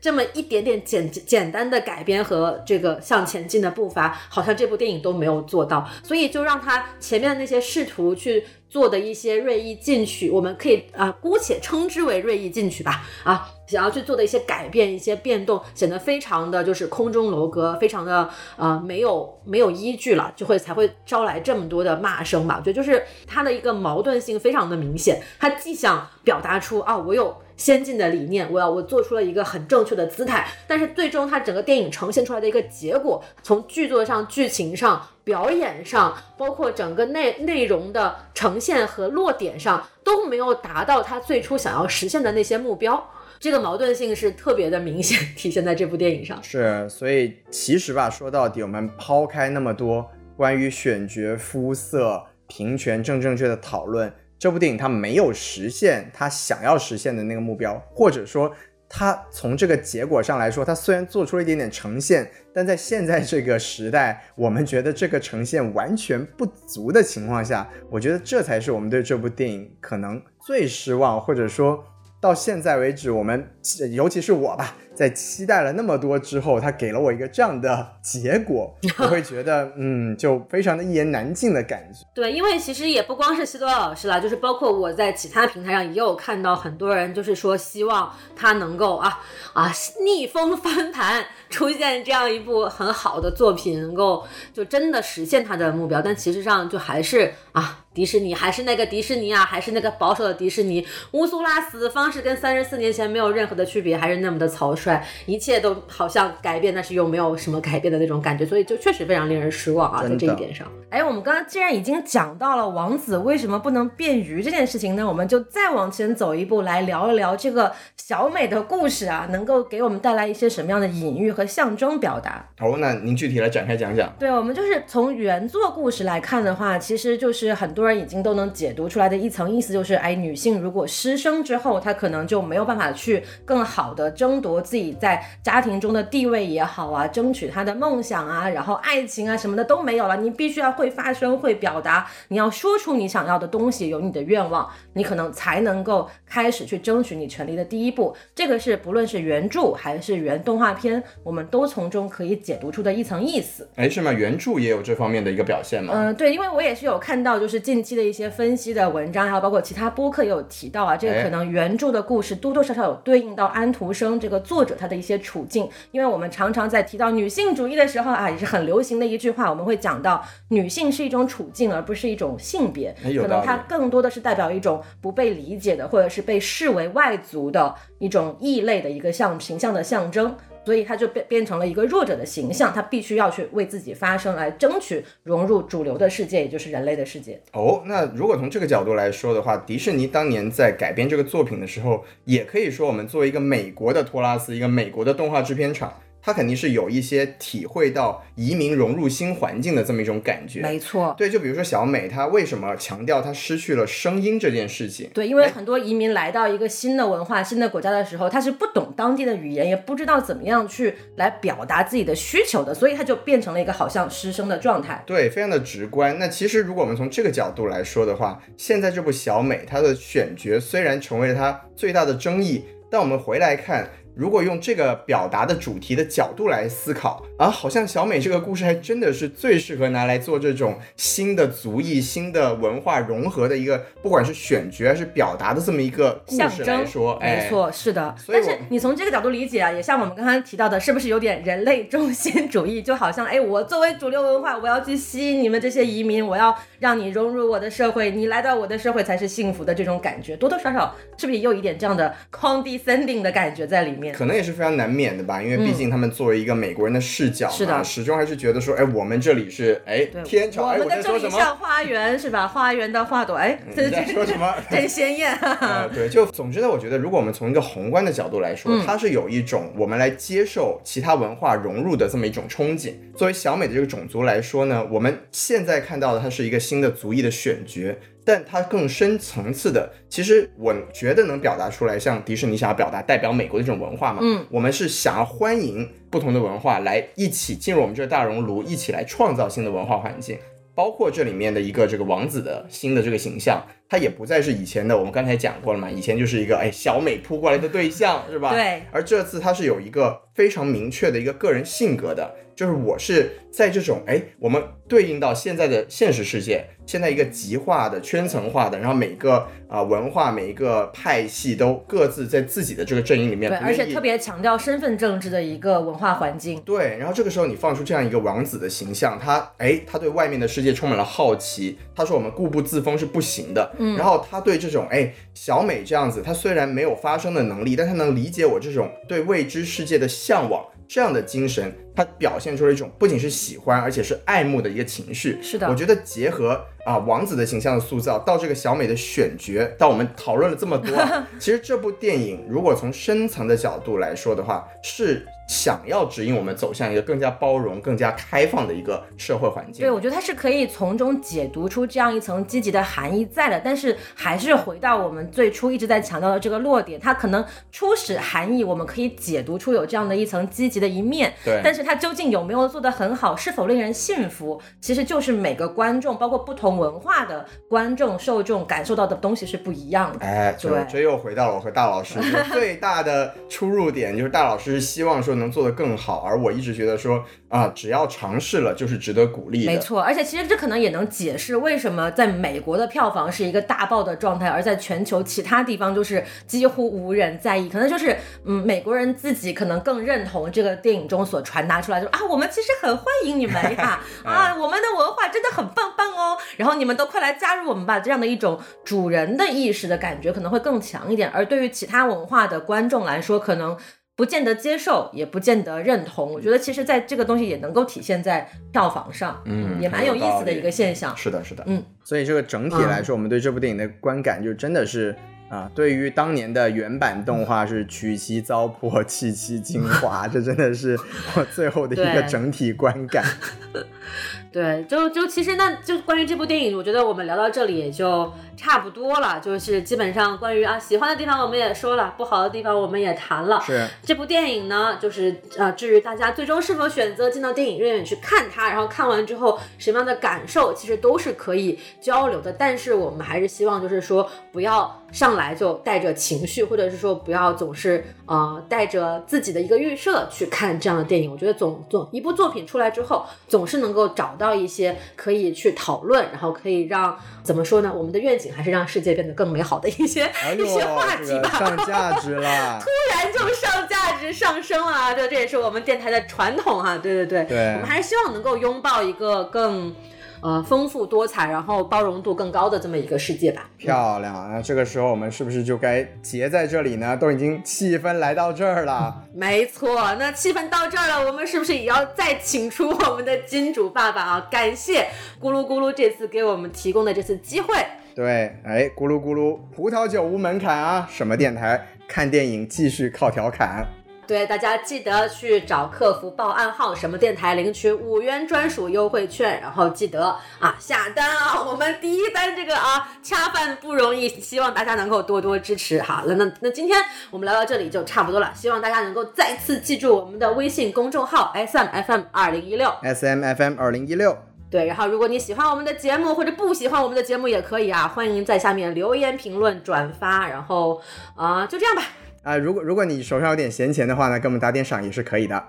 这么一点点简简单的改编和这个向前进的步伐，好像这部电影都没有做到，所以就让他前面的那些试图去做的一些锐意进取，我们可以啊姑且称之为锐意进取吧，啊想要去做的一些改变、一些变动，显得非常的就是空中楼阁，非常的呃没有没有依据了，就会才会招来这么多的骂声吧。我觉得就是他的一个矛盾性非常的明显，他既想表达出啊我有。先进的理念，我要我做出了一个很正确的姿态，但是最终它整个电影呈现出来的一个结果，从剧作上、剧情上、表演上，包括整个内内容的呈现和落点上，都没有达到他最初想要实现的那些目标。这个矛盾性是特别的明显，体现在这部电影上。是，所以其实吧，说到底，我们抛开那么多关于选角、肤色、平权、正正确的讨论。这部电影它没有实现它想要实现的那个目标，或者说它从这个结果上来说，它虽然做出了一点点呈现，但在现在这个时代，我们觉得这个呈现完全不足的情况下，我觉得这才是我们对这部电影可能最失望，或者说。到现在为止，我们尤其是我吧，在期待了那么多之后，他给了我一个这样的结果，我会觉得，嗯，就非常的一言难尽的感觉。[LAUGHS] 对，因为其实也不光是西多老师啦，就是包括我在其他平台上也有看到很多人，就是说希望他能够啊啊逆风翻盘，出现这样一部很好的作品，能够就真的实现他的目标。但其实上就还是啊。迪士尼还是那个迪士尼啊，还是那个保守的迪士尼。乌苏拉死的方式跟三十四年前没有任何的区别，还是那么的草率，一切都好像改变，但是又没有什么改变的那种感觉，所以就确实非常令人失望啊，在这一点上。哎，我们刚刚既然已经讲到了王子为什么不能变鱼这件事情呢，我们就再往前走一步，来聊一聊这个小美的故事啊，能够给我们带来一些什么样的隐喻和象征表达？哦，那您具体来展开讲讲。对，我们就是从原作故事来看的话，其实就是很多。多人已经都能解读出来的一层意思就是，哎，女性如果失声之后，她可能就没有办法去更好的争夺自己在家庭中的地位也好啊，争取她的梦想啊，然后爱情啊什么的都没有了。你必须要会发声，会表达，你要说出你想要的东西，有你的愿望，你可能才能够开始去争取你权利的第一步。这个是不论是原著还是原动画片，我们都从中可以解读出的一层意思。哎，是吗？原著也有这方面的一个表现吗？嗯，对，因为我也是有看到，就是。近期的一些分析的文章，还有包括其他播客也有提到啊，这个可能原著的故事多多少少有对应到安徒生这个作者他的一些处境，因为我们常常在提到女性主义的时候啊，也是很流行的一句话，我们会讲到女性是一种处境，而不是一种性别，可能它更多的是代表一种不被理解的，或者是被视为外族的一种异类的一个象形象的象征。所以他就变变成了一个弱者的形象，他必须要去为自己发声，来争取融入主流的世界，也就是人类的世界。哦，那如果从这个角度来说的话，迪士尼当年在改编这个作品的时候，也可以说我们作为一个美国的托拉斯，一个美国的动画制片厂，他肯定是有一些体会到移民融入新环境的这么一种感觉。没错。对，就比如说小美，她为什么强调她失去了声音这件事情？对，因为很多移民来到一个新的文化、新的国家的时候，他是不懂当地的语言，也不知道怎么样去来表达自己的需求的，所以他就变成了一个好像失声的状态。对，非常的直观。那其实如果我们从这个角度来说的话，现在这部小美她的选角虽然成为了她最大的争议，但我们回来看。如果用这个表达的主题的角度来思考啊，好像小美这个故事还真的是最适合拿来做这种新的族裔、新的文化融合的一个，不管是选角还是表达的这么一个故事来说，没错，是的。但是你从这个角度理解啊，也像我们刚刚提到的，是不是有点人类中心主义？就好像哎，我作为主流文化，我要去吸引你们这些移民，我要让你融入我的社会，你来到我的社会才是幸福的这种感觉，多多少少是不是也有一点这样的 condescending 的感觉在里面？可能也是非常难免的吧，因为毕竟他们作为一个美国人的视角嘛，始终还是觉得说，哎，我们这里是哎天朝，我们的这里像花园是吧？花园的花朵，哎，[LAUGHS] 这在说什么？真鲜艳。[LAUGHS] 对，就总之呢，我觉得如果我们从一个宏观的角度来说，它是有一种我们来接受其他文化融入的这么一种憧憬。作为小美的这个种族来说呢，我们现在看到的它是一个新的族裔的选角。但它更深层次的，其实我觉得能表达出来，像迪士尼想要表达代表美国的这种文化嘛，嗯，我们是想要欢迎不同的文化来一起进入我们这个大熔炉，一起来创造新的文化环境，包括这里面的一个这个王子的新的这个形象，它也不再是以前的，我们刚才讲过了嘛，以前就是一个哎小美扑过来的对象，是吧？对。而这次他是有一个非常明确的一个个人性格的，就是我是在这种哎我们对应到现在的现实世界。现在一个极化的圈层化的，然后每个啊文化每一个派系都各自在自己的这个阵营里面，对，而且特别强调身份政治的一个文化环境。对，然后这个时候你放出这样一个王子的形象，他哎，他对外面的世界充满了好奇。他说我们固步自封是不行的。然后他对这种哎小美这样子，他虽然没有发声的能力，但他能理解我这种对未知世界的向往。这样的精神，它表现出了一种不仅是喜欢，而且是爱慕的一个情绪。是的，我觉得结合啊王子的形象的塑造，到这个小美的选角，到我们讨论了这么多，[LAUGHS] 其实这部电影如果从深层的角度来说的话，是。想要指引我们走向一个更加包容、更加开放的一个社会环境。对，我觉得它是可以从中解读出这样一层积极的含义在的。但是还是回到我们最初一直在强调的这个落点，它可能初始含义我们可以解读出有这样的一层积极的一面。对。但是它究竟有没有做得很好，是否令人信服，其实就是每个观众，包括不同文化的观众受众感受到的东西是不一样的。哎，对，这又回到了我和大老师 [LAUGHS] 最大的出入点，就是大老师希望说。能做得更好，而我一直觉得说啊，只要尝试了就是值得鼓励的。没错，而且其实这可能也能解释为什么在美国的票房是一个大爆的状态，而在全球其他地方就是几乎无人在意。可能就是嗯，美国人自己可能更认同这个电影中所传达出来，就啊，我们其实很欢迎你们呀，[LAUGHS] 啊，我们的文化真的很棒棒哦，然后你们都快来加入我们吧，这样的一种主人的意识的感觉可能会更强一点。而对于其他文化的观众来说，可能。不见得接受，也不见得认同。我觉得其实，在这个东西也能够体现在票房上，嗯，也蛮有意思的一个现象。是的，是的，嗯。所以这个整体来说，我们对这部电影的观感就真的是啊，对于当年的原版动画是取其糟粕，[LAUGHS] 弃其精华，这真的是我最后的一个整体观感。[LAUGHS] 对，就就其实那就关于这部电影，我觉得我们聊到这里也就差不多了。就是基本上关于啊喜欢的地方我们也说了，不好的地方我们也谈了。是这部电影呢，就是啊至于大家最终是否选择进到电影院去看它，然后看完之后什么样的感受，其实都是可以交流的。但是我们还是希望就是说不要上来就带着情绪，或者是说不要总是呃带着自己的一个预设去看这样的电影。我觉得总总一部作品出来之后，总是能够找。到一些可以去讨论，然后可以让怎么说呢？我们的愿景还是让世界变得更美好的一些一些话题吧。上价值了，[LAUGHS] 突然就上价值上升了，这这也是我们电台的传统哈。对对对，对，我们还是希望能够拥抱一个更。呃，丰富多彩，然后包容度更高的这么一个世界吧。漂亮，那这个时候我们是不是就该结在这里呢？都已经气氛来到这儿了。[LAUGHS] 没错，那气氛到这儿了，我们是不是也要再请出我们的金主爸爸啊？感谢咕噜咕噜这次给我们提供的这次机会。对，哎，咕噜咕噜，葡萄酒无门槛啊！什么电台？看电影继续靠调侃。对，大家记得去找客服报暗号，什么电台领取五元专属优惠券，然后记得啊下单啊，我们第一单这个啊恰饭不容易，希望大家能够多多支持。好了，那那今天我们聊到这里就差不多了，希望大家能够再次记住我们的微信公众号 S M F M 二零一六。S M F M 二零一六。对，然后如果你喜欢我们的节目或者不喜欢我们的节目也可以啊，欢迎在下面留言评论、转发，然后啊、就这样吧。啊、如果如果你手上有点闲钱的话呢，给我们打点赏也是可以的。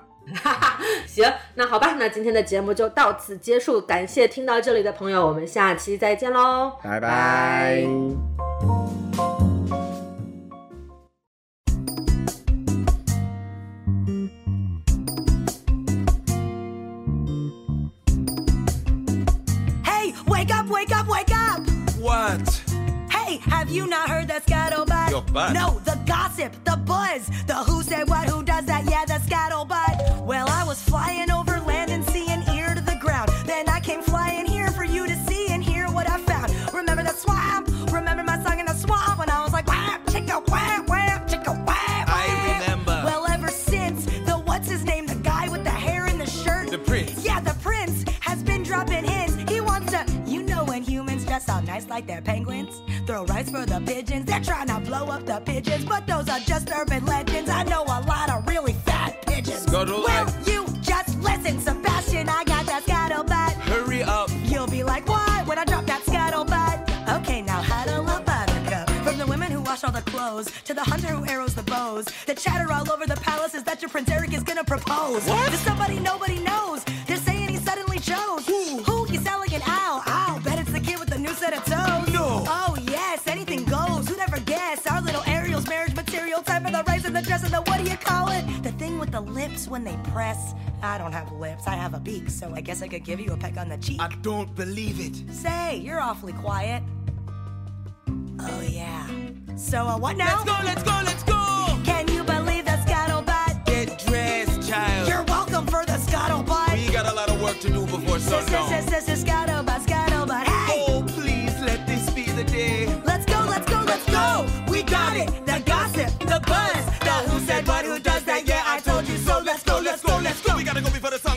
[LAUGHS] 行，那好吧，那今天的节目就到此结束，感谢听到这里的朋友，我们下期再见喽，拜拜。Hey, wake up, wake up, wake up! What? Hey, have you not heard No, the gossip, the buzz, the who said what, who does that, yeah, the scuttlebutt. Well, I was flying over land and sea and ear to the ground. Then I came flying here for you to see and hear what I found. Remember the swamp? Remember my song in the swamp when I was like, wham, chicka, wham, wham, chicka, wham, I remember. Well, ever since, the what's his name, the guy with the hair and the shirt? The prince. Yeah, the prince has been dropping hints. He wants to, you know, when humans dress all nice like they're penguins, throw rice for the pigeons. They're trying to blow up the pigeons, but those are just urban legends. I know a lot of really fat pigeons. Well, like- you just listen, Sebastian. I got that scuttlebutt. Hurry up. You'll be like, why? When I drop that scuttlebutt. Okay, now huddle up, buttercup. From the women who wash all the clothes to the hunter who arrows the bows, the chatter all over the palace is that your Prince Eric is gonna propose. What? To somebody nobody knows. They're saying he suddenly chose. Who? Who? Sound like an owl. Ow, bet it's the kid with the new set of toes. No. Oh, Our little Ariel's marriage material type of the rice and the dress and the what do you call it? The thing with the lips when they press. I don't have lips, I have a beak, so I guess I could give you a peck on the cheek. I don't believe it. Say, you're awfully quiet. Oh, yeah. So, uh, what now? Let's go, let's go, let's go. Can you believe the scuttlebutt? Get dressed, child. You're welcome for the scuttlebutt. we got a lot of work to do before sundown. sis, sis, scuttlebutt, scuttlebutt. got it, the gossip, the buzz, the who said, what, who does that, yeah, I told you so. Let's go, let's go, let's go. We gotta go before the sun.